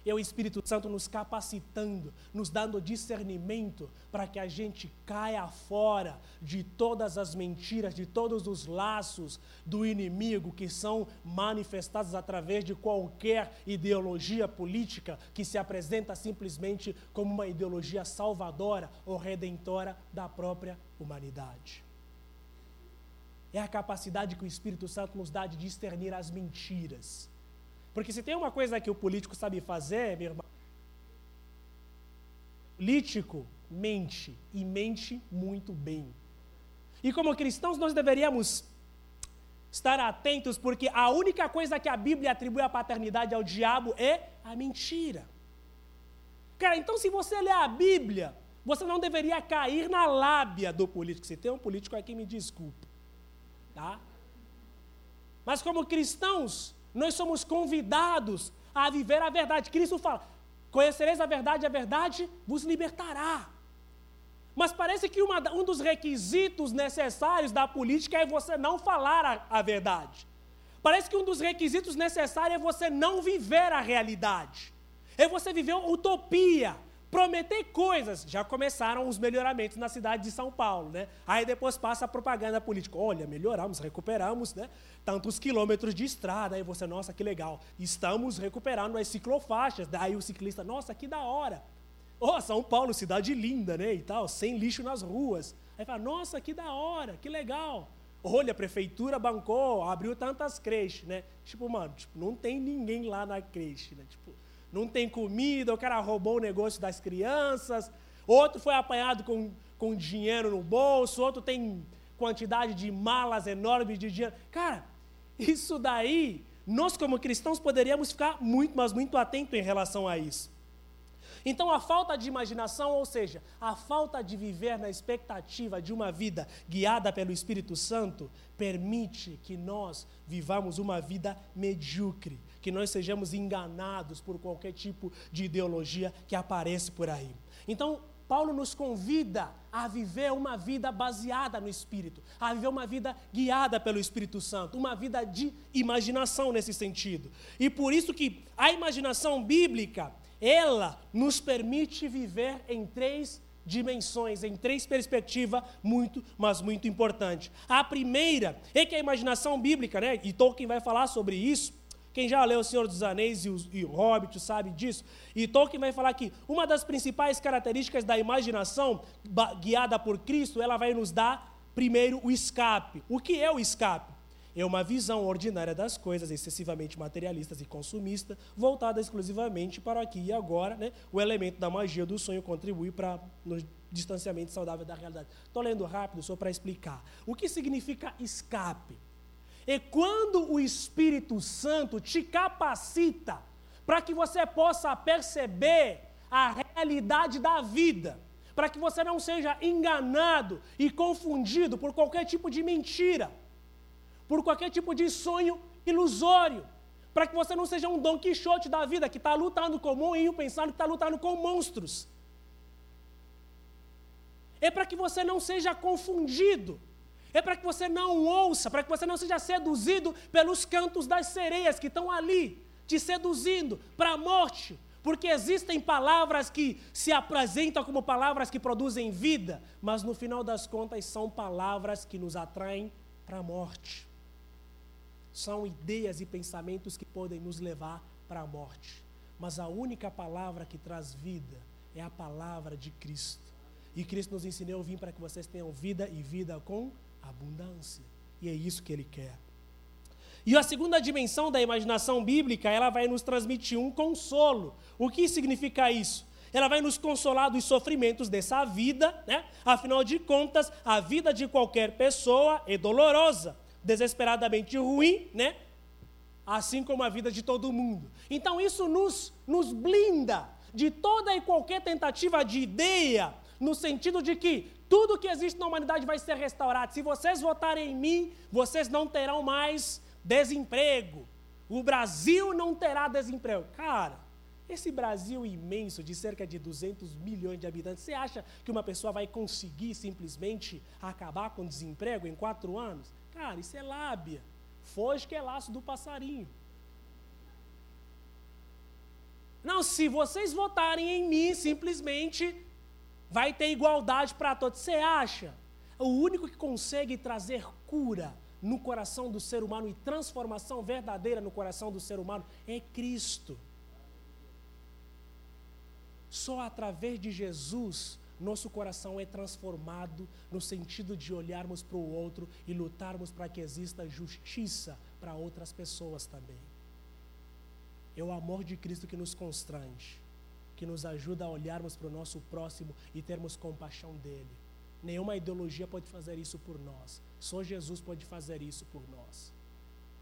é o Espírito Santo nos capacitando, nos dando discernimento para que a gente caia fora de todas as mentiras, de todos os laços do inimigo que são manifestados através de qualquer ideologia política que se apresenta simplesmente como uma ideologia salvadora ou redentora da própria humanidade. É a capacidade que o Espírito Santo nos dá de discernir as mentiras porque se tem uma coisa que o político sabe fazer, meu irmão, político mente e mente muito bem. E como cristãos nós deveríamos estar atentos, porque a única coisa que a Bíblia atribui à paternidade ao diabo é a mentira. Cara, então se você ler a Bíblia, você não deveria cair na lábia do político. Se tem um político aqui, me desculpa. Tá? Mas como cristãos, nós somos convidados a viver a verdade. Cristo fala: Conhecereis a verdade, a verdade vos libertará. Mas parece que uma, um dos requisitos necessários da política é você não falar a, a verdade. Parece que um dos requisitos necessários é você não viver a realidade. É você viver utopia prometer coisas. Já começaram os melhoramentos na cidade de São Paulo, né? Aí depois passa a propaganda política. Olha, melhoramos, recuperamos, né? Tantos quilômetros de estrada. Aí você, nossa, que legal. Estamos recuperando as ciclofaixas. Daí o ciclista, nossa, que da hora. Oh, São Paulo, cidade linda, né? E tal, sem lixo nas ruas. Aí fala, nossa, que da hora, que legal. Olha, a prefeitura bancou, abriu tantas creches, né? Tipo, mano, tipo, não tem ninguém lá na creche, né? Tipo, não tem comida, o cara roubou o negócio das crianças, outro foi apanhado com, com dinheiro no bolso, outro tem quantidade de malas enormes de dinheiro. Cara, isso daí, nós como cristãos poderíamos ficar muito, mas muito atentos em relação a isso. Então, a falta de imaginação, ou seja, a falta de viver na expectativa de uma vida guiada pelo Espírito Santo, permite que nós vivamos uma vida medíocre, que nós sejamos enganados por qualquer tipo de ideologia que aparece por aí. Então, Paulo nos convida a viver uma vida baseada no Espírito, a viver uma vida guiada pelo Espírito Santo, uma vida de imaginação nesse sentido. E por isso que a imaginação bíblica, ela nos permite viver em três dimensões, em três perspectivas muito, mas muito importantes. A primeira é que a imaginação bíblica, né, e Tolkien vai falar sobre isso, quem já leu O Senhor dos Anéis e o, e o Hobbit sabe disso. E Tolkien vai falar que uma das principais características da imaginação guiada por Cristo, ela vai nos dar, primeiro, o escape. O que é o escape? É uma visão ordinária das coisas, excessivamente materialistas e consumista, voltada exclusivamente para aqui e agora. Né? O elemento da magia do sonho contribui para no distanciamento saudável da realidade. Estou lendo rápido só para explicar. O que significa escape? É quando o Espírito Santo te capacita para que você possa perceber a realidade da vida, para que você não seja enganado e confundido por qualquer tipo de mentira, por qualquer tipo de sonho ilusório, para que você não seja um Dom Quixote da vida que está lutando com o moinho, pensando que está lutando com monstros. É para que você não seja confundido é para que você não ouça, para que você não seja seduzido pelos cantos das sereias que estão ali, te seduzindo para a morte. Porque existem palavras que se apresentam como palavras que produzem vida, mas no final das contas são palavras que nos atraem para a morte. São ideias e pensamentos que podem nos levar para a morte. Mas a única palavra que traz vida é a palavra de Cristo. E Cristo nos ensinou: eu vim para que vocês tenham vida e vida com abundância. E é isso que ele quer. E a segunda dimensão da imaginação bíblica, ela vai nos transmitir um consolo. O que significa isso? Ela vai nos consolar dos sofrimentos dessa vida, né? Afinal de contas, a vida de qualquer pessoa é dolorosa, desesperadamente ruim, né? Assim como a vida de todo mundo. Então isso nos, nos blinda de toda e qualquer tentativa de ideia, no sentido de que tudo que existe na humanidade vai ser restaurado. Se vocês votarem em mim, vocês não terão mais desemprego. O Brasil não terá desemprego. Cara, esse Brasil imenso, de cerca de 200 milhões de habitantes, você acha que uma pessoa vai conseguir simplesmente acabar com o desemprego em quatro anos? Cara, isso é lábia. Foge que é laço do passarinho. Não, se vocês votarem em mim, simplesmente vai ter igualdade para todos. Você acha? O único que consegue trazer cura no coração do ser humano e transformação verdadeira no coração do ser humano é Cristo. Só através de Jesus nosso coração é transformado no sentido de olharmos para o outro e lutarmos para que exista justiça para outras pessoas também. É o amor de Cristo que nos constrange que nos ajuda a olharmos para o nosso próximo e termos compaixão dele. Nenhuma ideologia pode fazer isso por nós. Só Jesus pode fazer isso por nós.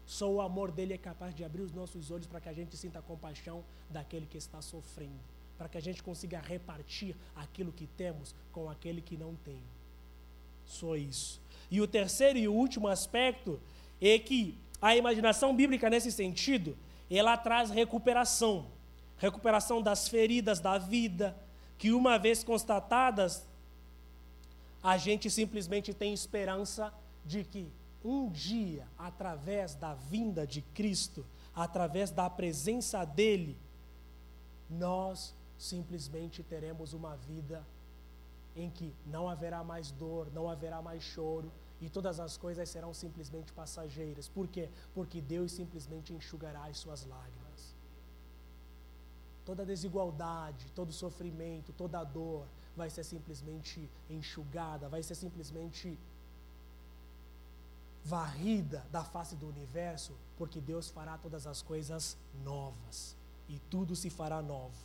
Só o amor dele é capaz de abrir os nossos olhos para que a gente sinta compaixão daquele que está sofrendo, para que a gente consiga repartir aquilo que temos com aquele que não tem. Só isso. E o terceiro e último aspecto é que a imaginação bíblica nesse sentido, ela traz recuperação recuperação das feridas da vida, que uma vez constatadas, a gente simplesmente tem esperança de que um dia, através da vinda de Cristo, através da presença dEle, nós simplesmente teremos uma vida em que não haverá mais dor, não haverá mais choro e todas as coisas serão simplesmente passageiras. Por quê? Porque Deus simplesmente enxugará as suas lágrimas toda desigualdade, todo sofrimento, toda dor vai ser simplesmente enxugada, vai ser simplesmente varrida da face do universo, porque Deus fará todas as coisas novas e tudo se fará novo.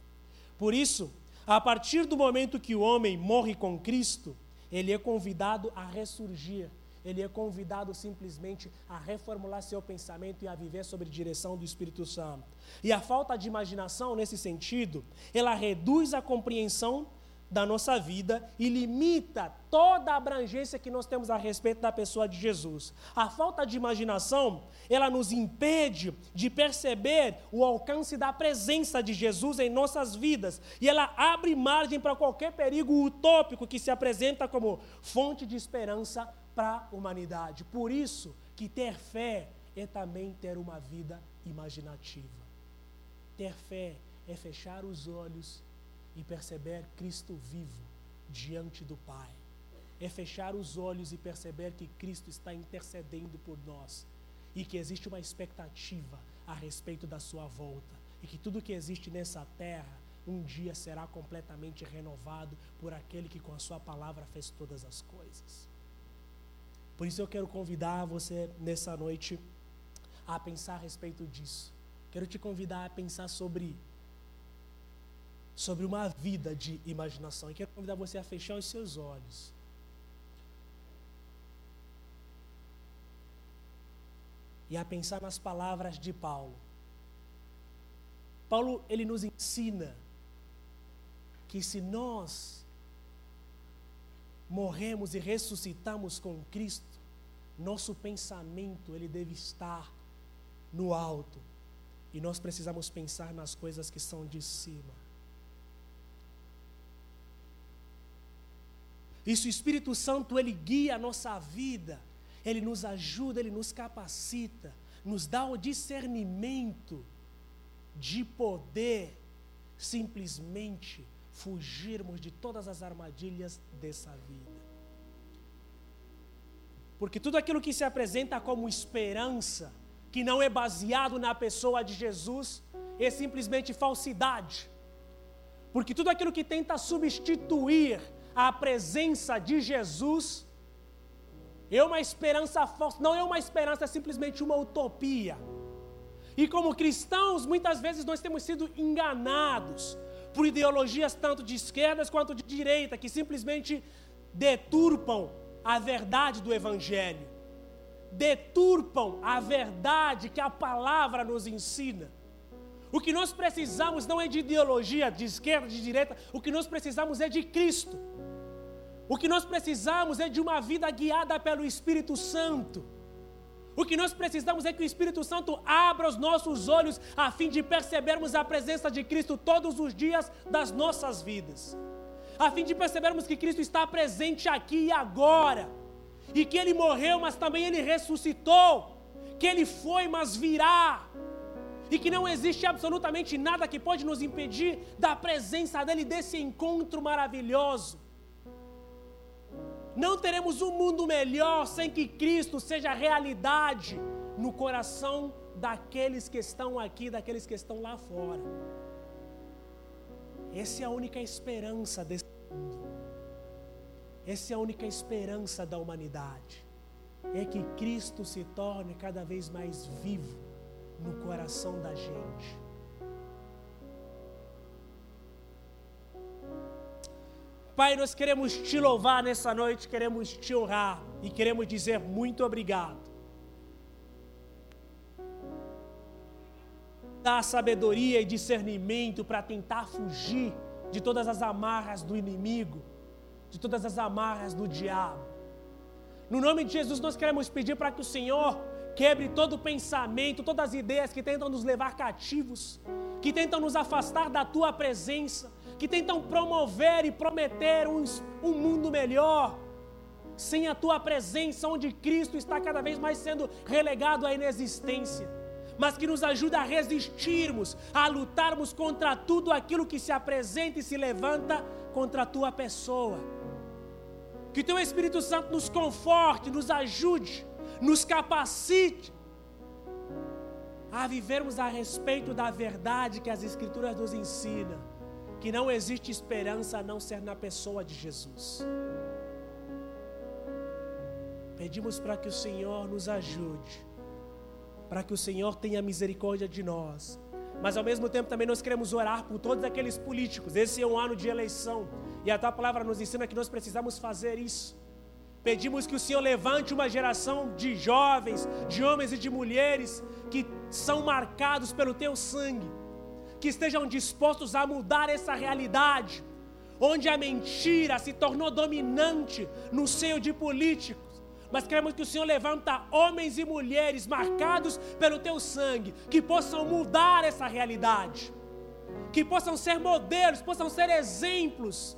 Por isso, a partir do momento que o homem morre com Cristo, ele é convidado a ressurgir ele é convidado simplesmente a reformular seu pensamento e a viver sob direção do Espírito Santo. E a falta de imaginação nesse sentido, ela reduz a compreensão da nossa vida e limita toda a abrangência que nós temos a respeito da pessoa de Jesus. A falta de imaginação, ela nos impede de perceber o alcance da presença de Jesus em nossas vidas e ela abre margem para qualquer perigo utópico que se apresenta como fonte de esperança para a humanidade. Por isso que ter fé é também ter uma vida imaginativa. Ter fé é fechar os olhos e perceber Cristo vivo diante do Pai. É fechar os olhos e perceber que Cristo está intercedendo por nós e que existe uma expectativa a respeito da sua volta e que tudo que existe nessa terra um dia será completamente renovado por aquele que com a sua palavra fez todas as coisas. Por isso eu quero convidar você nessa noite a pensar a respeito disso. Quero te convidar a pensar sobre sobre uma vida de imaginação. E quero convidar você a fechar os seus olhos. E a pensar nas palavras de Paulo. Paulo, ele nos ensina que se nós morremos e ressuscitamos com Cristo, nosso pensamento ele deve estar no alto. E nós precisamos pensar nas coisas que são de cima. Isso o Espírito Santo ele guia a nossa vida, ele nos ajuda, ele nos capacita, nos dá o discernimento de poder simplesmente fugirmos de todas as armadilhas dessa vida. Porque tudo aquilo que se apresenta como esperança, que não é baseado na pessoa de Jesus, é simplesmente falsidade. Porque tudo aquilo que tenta substituir a presença de Jesus é uma esperança falsa, não é uma esperança, é simplesmente uma utopia. E como cristãos, muitas vezes nós temos sido enganados por ideologias tanto de esquerdas quanto de direita, que simplesmente deturpam a verdade do Evangelho, deturpam a verdade que a palavra nos ensina. O que nós precisamos não é de ideologia de esquerda, de direita, o que nós precisamos é de Cristo. O que nós precisamos é de uma vida guiada pelo Espírito Santo. O que nós precisamos é que o Espírito Santo abra os nossos olhos a fim de percebermos a presença de Cristo todos os dias das nossas vidas. A fim de percebermos que Cristo está presente aqui e agora. E que Ele morreu, mas também Ele ressuscitou. Que Ele foi, mas virá. E que não existe absolutamente nada que pode nos impedir da presença dEle, desse encontro maravilhoso. Não teremos um mundo melhor sem que Cristo seja realidade no coração daqueles que estão aqui, daqueles que estão lá fora. Essa é a única esperança desse mundo. Essa é a única esperança da humanidade. É que Cristo se torne cada vez mais vivo no coração da gente. Pai, nós queremos te louvar nessa noite, queremos te honrar e queremos dizer muito obrigado. Dá sabedoria e discernimento para tentar fugir de todas as amarras do inimigo, de todas as amarras do diabo. No nome de Jesus, nós queremos pedir para que o Senhor quebre todo pensamento, todas as ideias que tentam nos levar cativos, que tentam nos afastar da tua presença que tentam promover e prometer um, um mundo melhor, sem a tua presença, onde Cristo está cada vez mais sendo relegado à inexistência, mas que nos ajuda a resistirmos, a lutarmos contra tudo aquilo que se apresenta e se levanta contra a tua pessoa. Que teu Espírito Santo nos conforte, nos ajude, nos capacite a vivermos a respeito da verdade que as Escrituras nos ensinam que não existe esperança a não ser na pessoa de Jesus. Pedimos para que o Senhor nos ajude, para que o Senhor tenha misericórdia de nós, mas ao mesmo tempo também nós queremos orar por todos aqueles políticos. Esse é um ano de eleição e a tua palavra nos ensina que nós precisamos fazer isso. Pedimos que o Senhor levante uma geração de jovens, de homens e de mulheres que são marcados pelo teu sangue que estejam dispostos a mudar essa realidade. onde a mentira se tornou dominante no seio de políticos. Mas queremos que o Senhor levanta homens e mulheres marcados pelo teu sangue, que possam mudar essa realidade, que possam ser modelos, possam ser exemplos,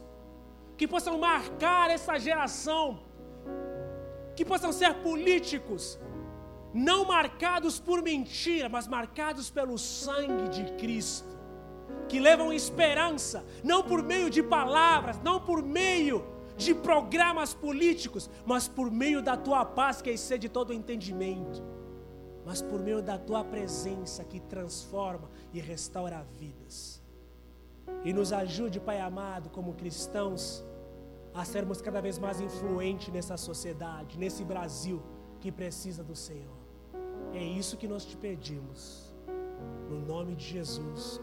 que possam marcar essa geração, que possam ser políticos, não marcados por mentira, mas marcados pelo sangue de Cristo, que levam esperança, não por meio de palavras, não por meio de programas políticos, mas por meio da tua paz que excede todo entendimento, mas por meio da tua presença que transforma e restaura vidas. E nos ajude, Pai amado, como cristãos, a sermos cada vez mais influentes nessa sociedade, nesse Brasil que precisa do Senhor. É isso que nós te pedimos. No nome de Jesus.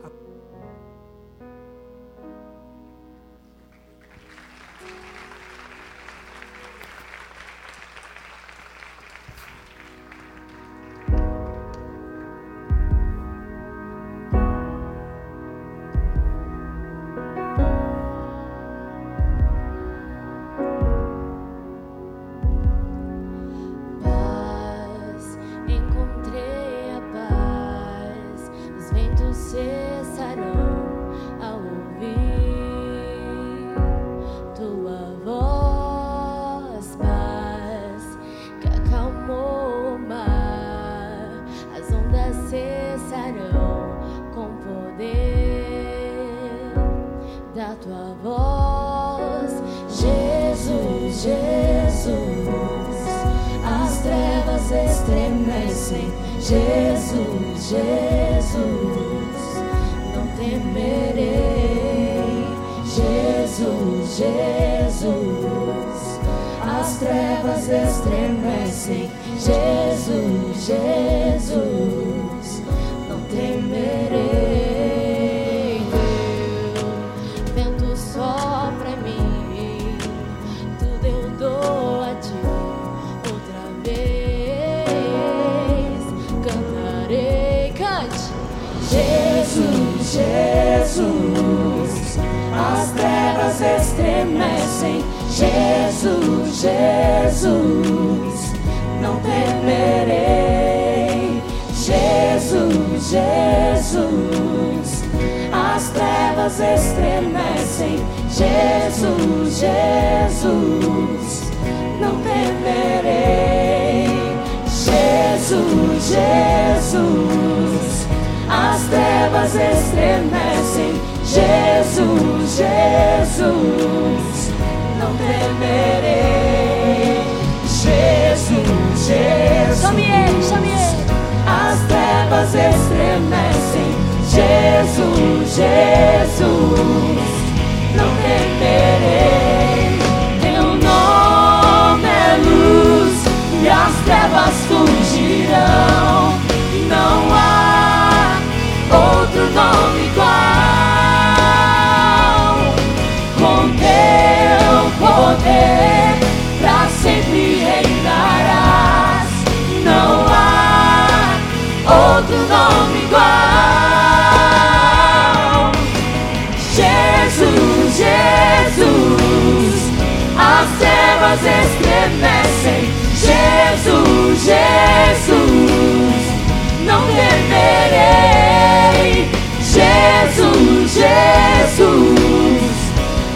almas estremecem. Jesus, Jesus, não temerei. Jesus, Jesus, as trevas estremecem. Jesus, Jesus, não temerei. Jesus, Jesus, não temerei. Jesus, Jesus, as trevas estremecem. Jesus, Jesus, não temerei. Jesus, Jesus, as trevas estremecem. Jesus, Jesus temerei. Jesus, Jesus. Chame ele, chame ele. As trevas estremecem. Jesus, Jesus. Não temerei. Teu nome é luz e as trevas fugirão. Não há outro nome como Jesus, não temerei. Jesus, Jesus,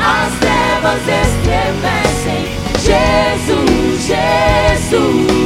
as trevas estremecem. Jesus, Jesus.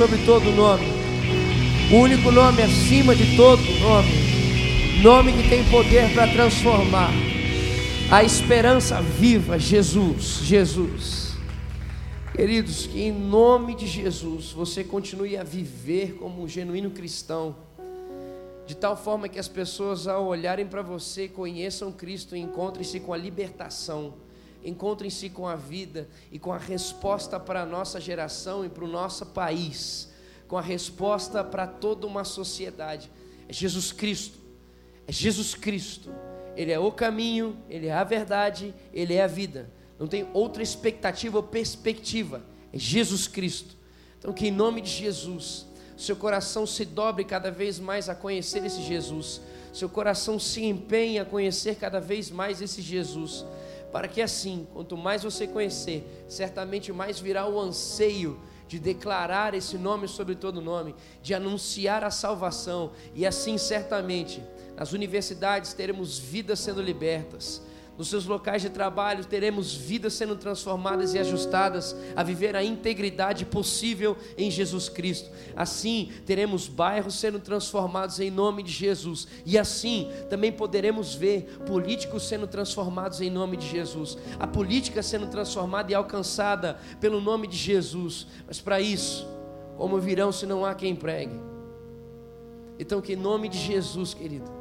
Sobre todo nome, o único nome acima de todo nome, nome que tem poder para transformar. A esperança viva, Jesus, Jesus. Queridos, que em nome de Jesus você continue a viver como um genuíno cristão de tal forma que as pessoas, ao olharem para você, conheçam Cristo e encontrem-se com a libertação, encontrem-se com a vida e com a resposta para a nossa geração e para o nosso país, com a resposta para toda uma sociedade. É Jesus Cristo, é Jesus Cristo. Ele é o caminho, Ele é a verdade, Ele é a vida. Não tem outra expectativa ou perspectiva. É Jesus Cristo. Então, que em nome de Jesus seu coração se dobre cada vez mais a conhecer esse Jesus, seu coração se empenhe a conhecer cada vez mais esse Jesus, para que assim, quanto mais você conhecer, certamente mais virá o anseio de declarar esse nome sobre todo nome, de anunciar a salvação, e assim certamente nas universidades teremos vidas sendo libertas nos seus locais de trabalho teremos vidas sendo transformadas e ajustadas a viver a integridade possível em Jesus Cristo. Assim, teremos bairros sendo transformados em nome de Jesus. E assim, também poderemos ver políticos sendo transformados em nome de Jesus. A política sendo transformada e alcançada pelo nome de Jesus. Mas para isso, como virão se não há quem pregue? Então, que em nome de Jesus, querido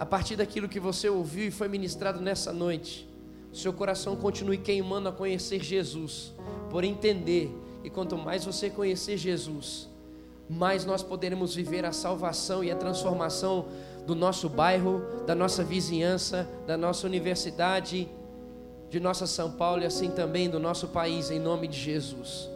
a partir daquilo que você ouviu e foi ministrado nessa noite, seu coração continue queimando a conhecer Jesus, por entender que quanto mais você conhecer Jesus, mais nós poderemos viver a salvação e a transformação do nosso bairro, da nossa vizinhança, da nossa universidade, de nossa São Paulo e assim também do nosso país, em nome de Jesus.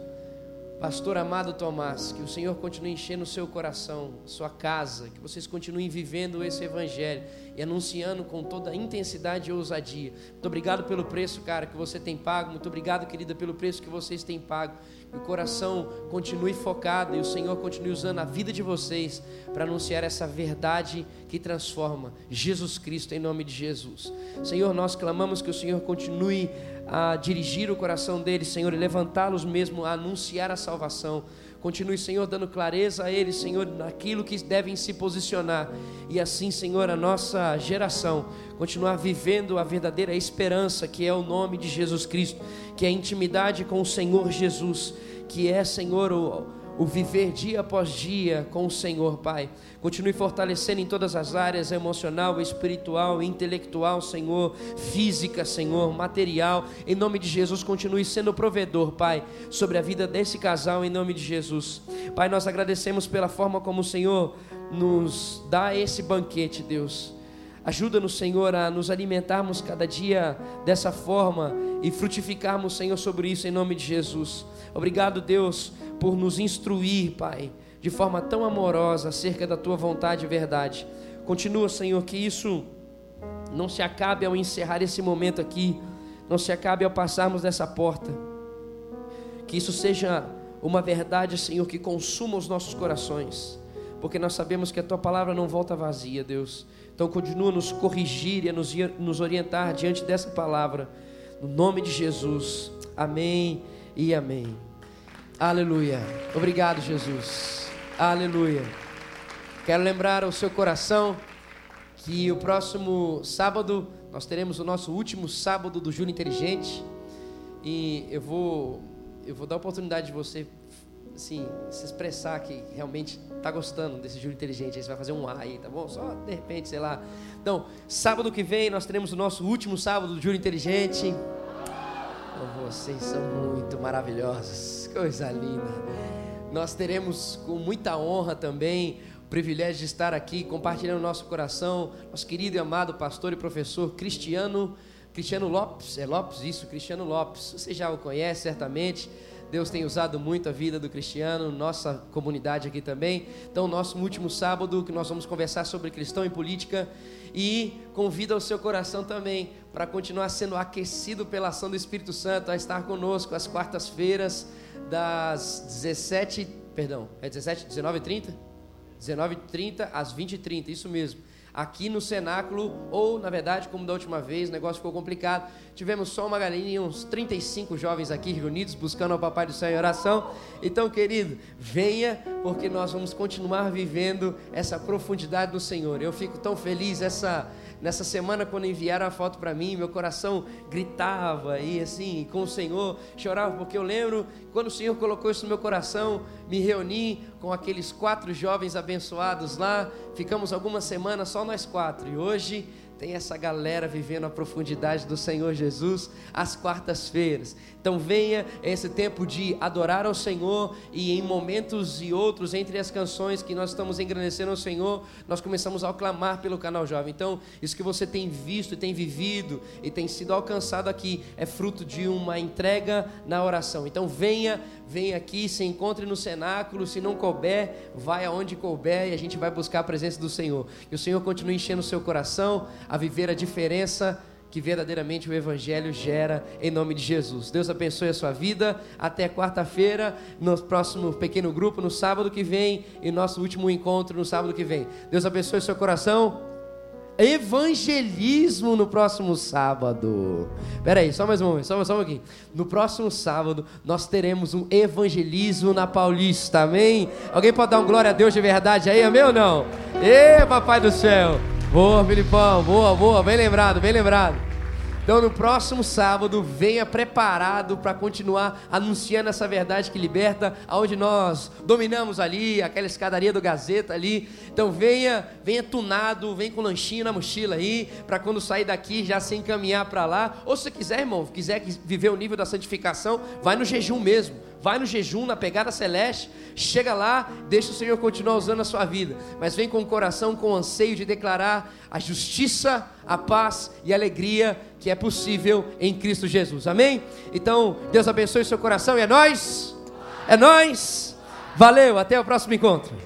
Pastor amado Tomás, que o Senhor continue enchendo o seu coração, sua casa, que vocês continuem vivendo esse evangelho e anunciando com toda a intensidade e ousadia. Muito obrigado pelo preço, cara, que você tem pago. Muito obrigado, querida, pelo preço que vocês têm pago. Que o coração continue focado e o Senhor continue usando a vida de vocês para anunciar essa verdade que transforma. Jesus Cristo, em nome de Jesus. Senhor, nós clamamos que o Senhor continue a dirigir o coração deles, Senhor, e levantá-los mesmo a anunciar a salvação. Continue, Senhor, dando clareza a eles, Senhor, naquilo que devem se posicionar. E assim, Senhor, a nossa geração continuar vivendo a verdadeira esperança, que é o nome de Jesus Cristo, que é a intimidade com o Senhor Jesus, que é, Senhor, o, o viver dia após dia com o Senhor, Pai. Continue fortalecendo em todas as áreas emocional, espiritual, intelectual, Senhor, física, Senhor, material. Em nome de Jesus, continue sendo provedor, Pai, sobre a vida desse casal, em nome de Jesus. Pai, nós agradecemos pela forma como o Senhor nos dá esse banquete, Deus. Ajuda-nos, Senhor, a nos alimentarmos cada dia dessa forma e frutificarmos, Senhor, sobre isso em nome de Jesus. Obrigado, Deus, por nos instruir, Pai de forma tão amorosa acerca da tua vontade e verdade. Continua, Senhor, que isso não se acabe ao encerrar esse momento aqui, não se acabe ao passarmos dessa porta. Que isso seja uma verdade, Senhor, que consuma os nossos corações, porque nós sabemos que a tua palavra não volta vazia, Deus. Então continua a nos corrigir e a nos, nos orientar diante dessa palavra, no nome de Jesus. Amém e amém. Aleluia. Obrigado, Jesus. Aleluia. Quero lembrar ao seu coração que o próximo sábado nós teremos o nosso último sábado do Júlio Inteligente e eu vou eu vou dar a oportunidade de você assim, se expressar que realmente está gostando desse Júlio Inteligente. Aí você vai fazer um A aí, tá bom? Só de repente, sei lá. Então, sábado que vem nós teremos o nosso último sábado do Júlio Inteligente. Vocês são muito maravilhosos. Coisa linda. Nós teremos com muita honra também o privilégio de estar aqui compartilhando nosso coração, nosso querido e amado pastor e professor Cristiano, Cristiano Lopes, é Lopes? Isso, Cristiano Lopes, você já o conhece certamente, Deus tem usado muito a vida do Cristiano, nossa comunidade aqui também. Então, nosso último sábado, que nós vamos conversar sobre cristão e política, e convida o seu coração também para continuar sendo aquecido pela ação do Espírito Santo, a estar conosco às quartas-feiras das 17, perdão, é 17, 19 h 30? 19 h 30 às 20 h 30, isso mesmo. aqui no cenáculo, ou na verdade, como da última vez, o negócio ficou complicado. Tivemos só uma galerinha, uns 35 jovens aqui reunidos, buscando o Papai do Céu em oração. Então, querido, venha, porque nós vamos continuar vivendo essa profundidade do Senhor. Eu fico tão feliz essa Nessa semana, quando enviaram a foto para mim, meu coração gritava e assim, com o Senhor, chorava, porque eu lembro quando o Senhor colocou isso no meu coração, me reuni com aqueles quatro jovens abençoados lá, ficamos algumas semanas só nós quatro, e hoje tem essa galera vivendo a profundidade do Senhor Jesus às quartas-feiras. Então venha esse tempo de adorar ao Senhor e em momentos e outros, entre as canções que nós estamos engrandecendo ao Senhor, nós começamos a clamar pelo canal jovem. Então, isso que você tem visto e tem vivido e tem sido alcançado aqui é fruto de uma entrega na oração. Então venha, venha aqui, se encontre no cenáculo, se não couber, vai aonde couber e a gente vai buscar a presença do Senhor. Que o Senhor continue enchendo o seu coração a viver a diferença que verdadeiramente o Evangelho gera em nome de Jesus. Deus abençoe a sua vida. Até quarta-feira, no próximo pequeno grupo, no sábado que vem, e nosso último encontro no sábado que vem. Deus abençoe seu coração. Evangelismo no próximo sábado. Pera aí, só mais um momento, só, só um pouquinho. No próximo sábado, nós teremos um evangelismo na Paulista, amém? Alguém pode dar um glória a Deus de verdade aí, amém ou não? Ê, papai do céu! Boa, Filipão, boa, boa, bem lembrado, bem lembrado. Então, no próximo sábado, venha preparado para continuar anunciando essa verdade que liberta, aonde nós dominamos ali, aquela escadaria do Gazeta ali. Então, venha, venha tunado, vem com lanchinho na mochila aí, para quando sair daqui já se encaminhar para lá. Ou se quiser, irmão, quiser viver o nível da santificação, vai no jejum mesmo vai no jejum, na pegada celeste, chega lá, deixa o Senhor continuar usando a sua vida, mas vem com o coração com o anseio de declarar a justiça, a paz e a alegria que é possível em Cristo Jesus. Amém? Então, Deus abençoe seu coração e é nós. É nós. Valeu, até o próximo encontro.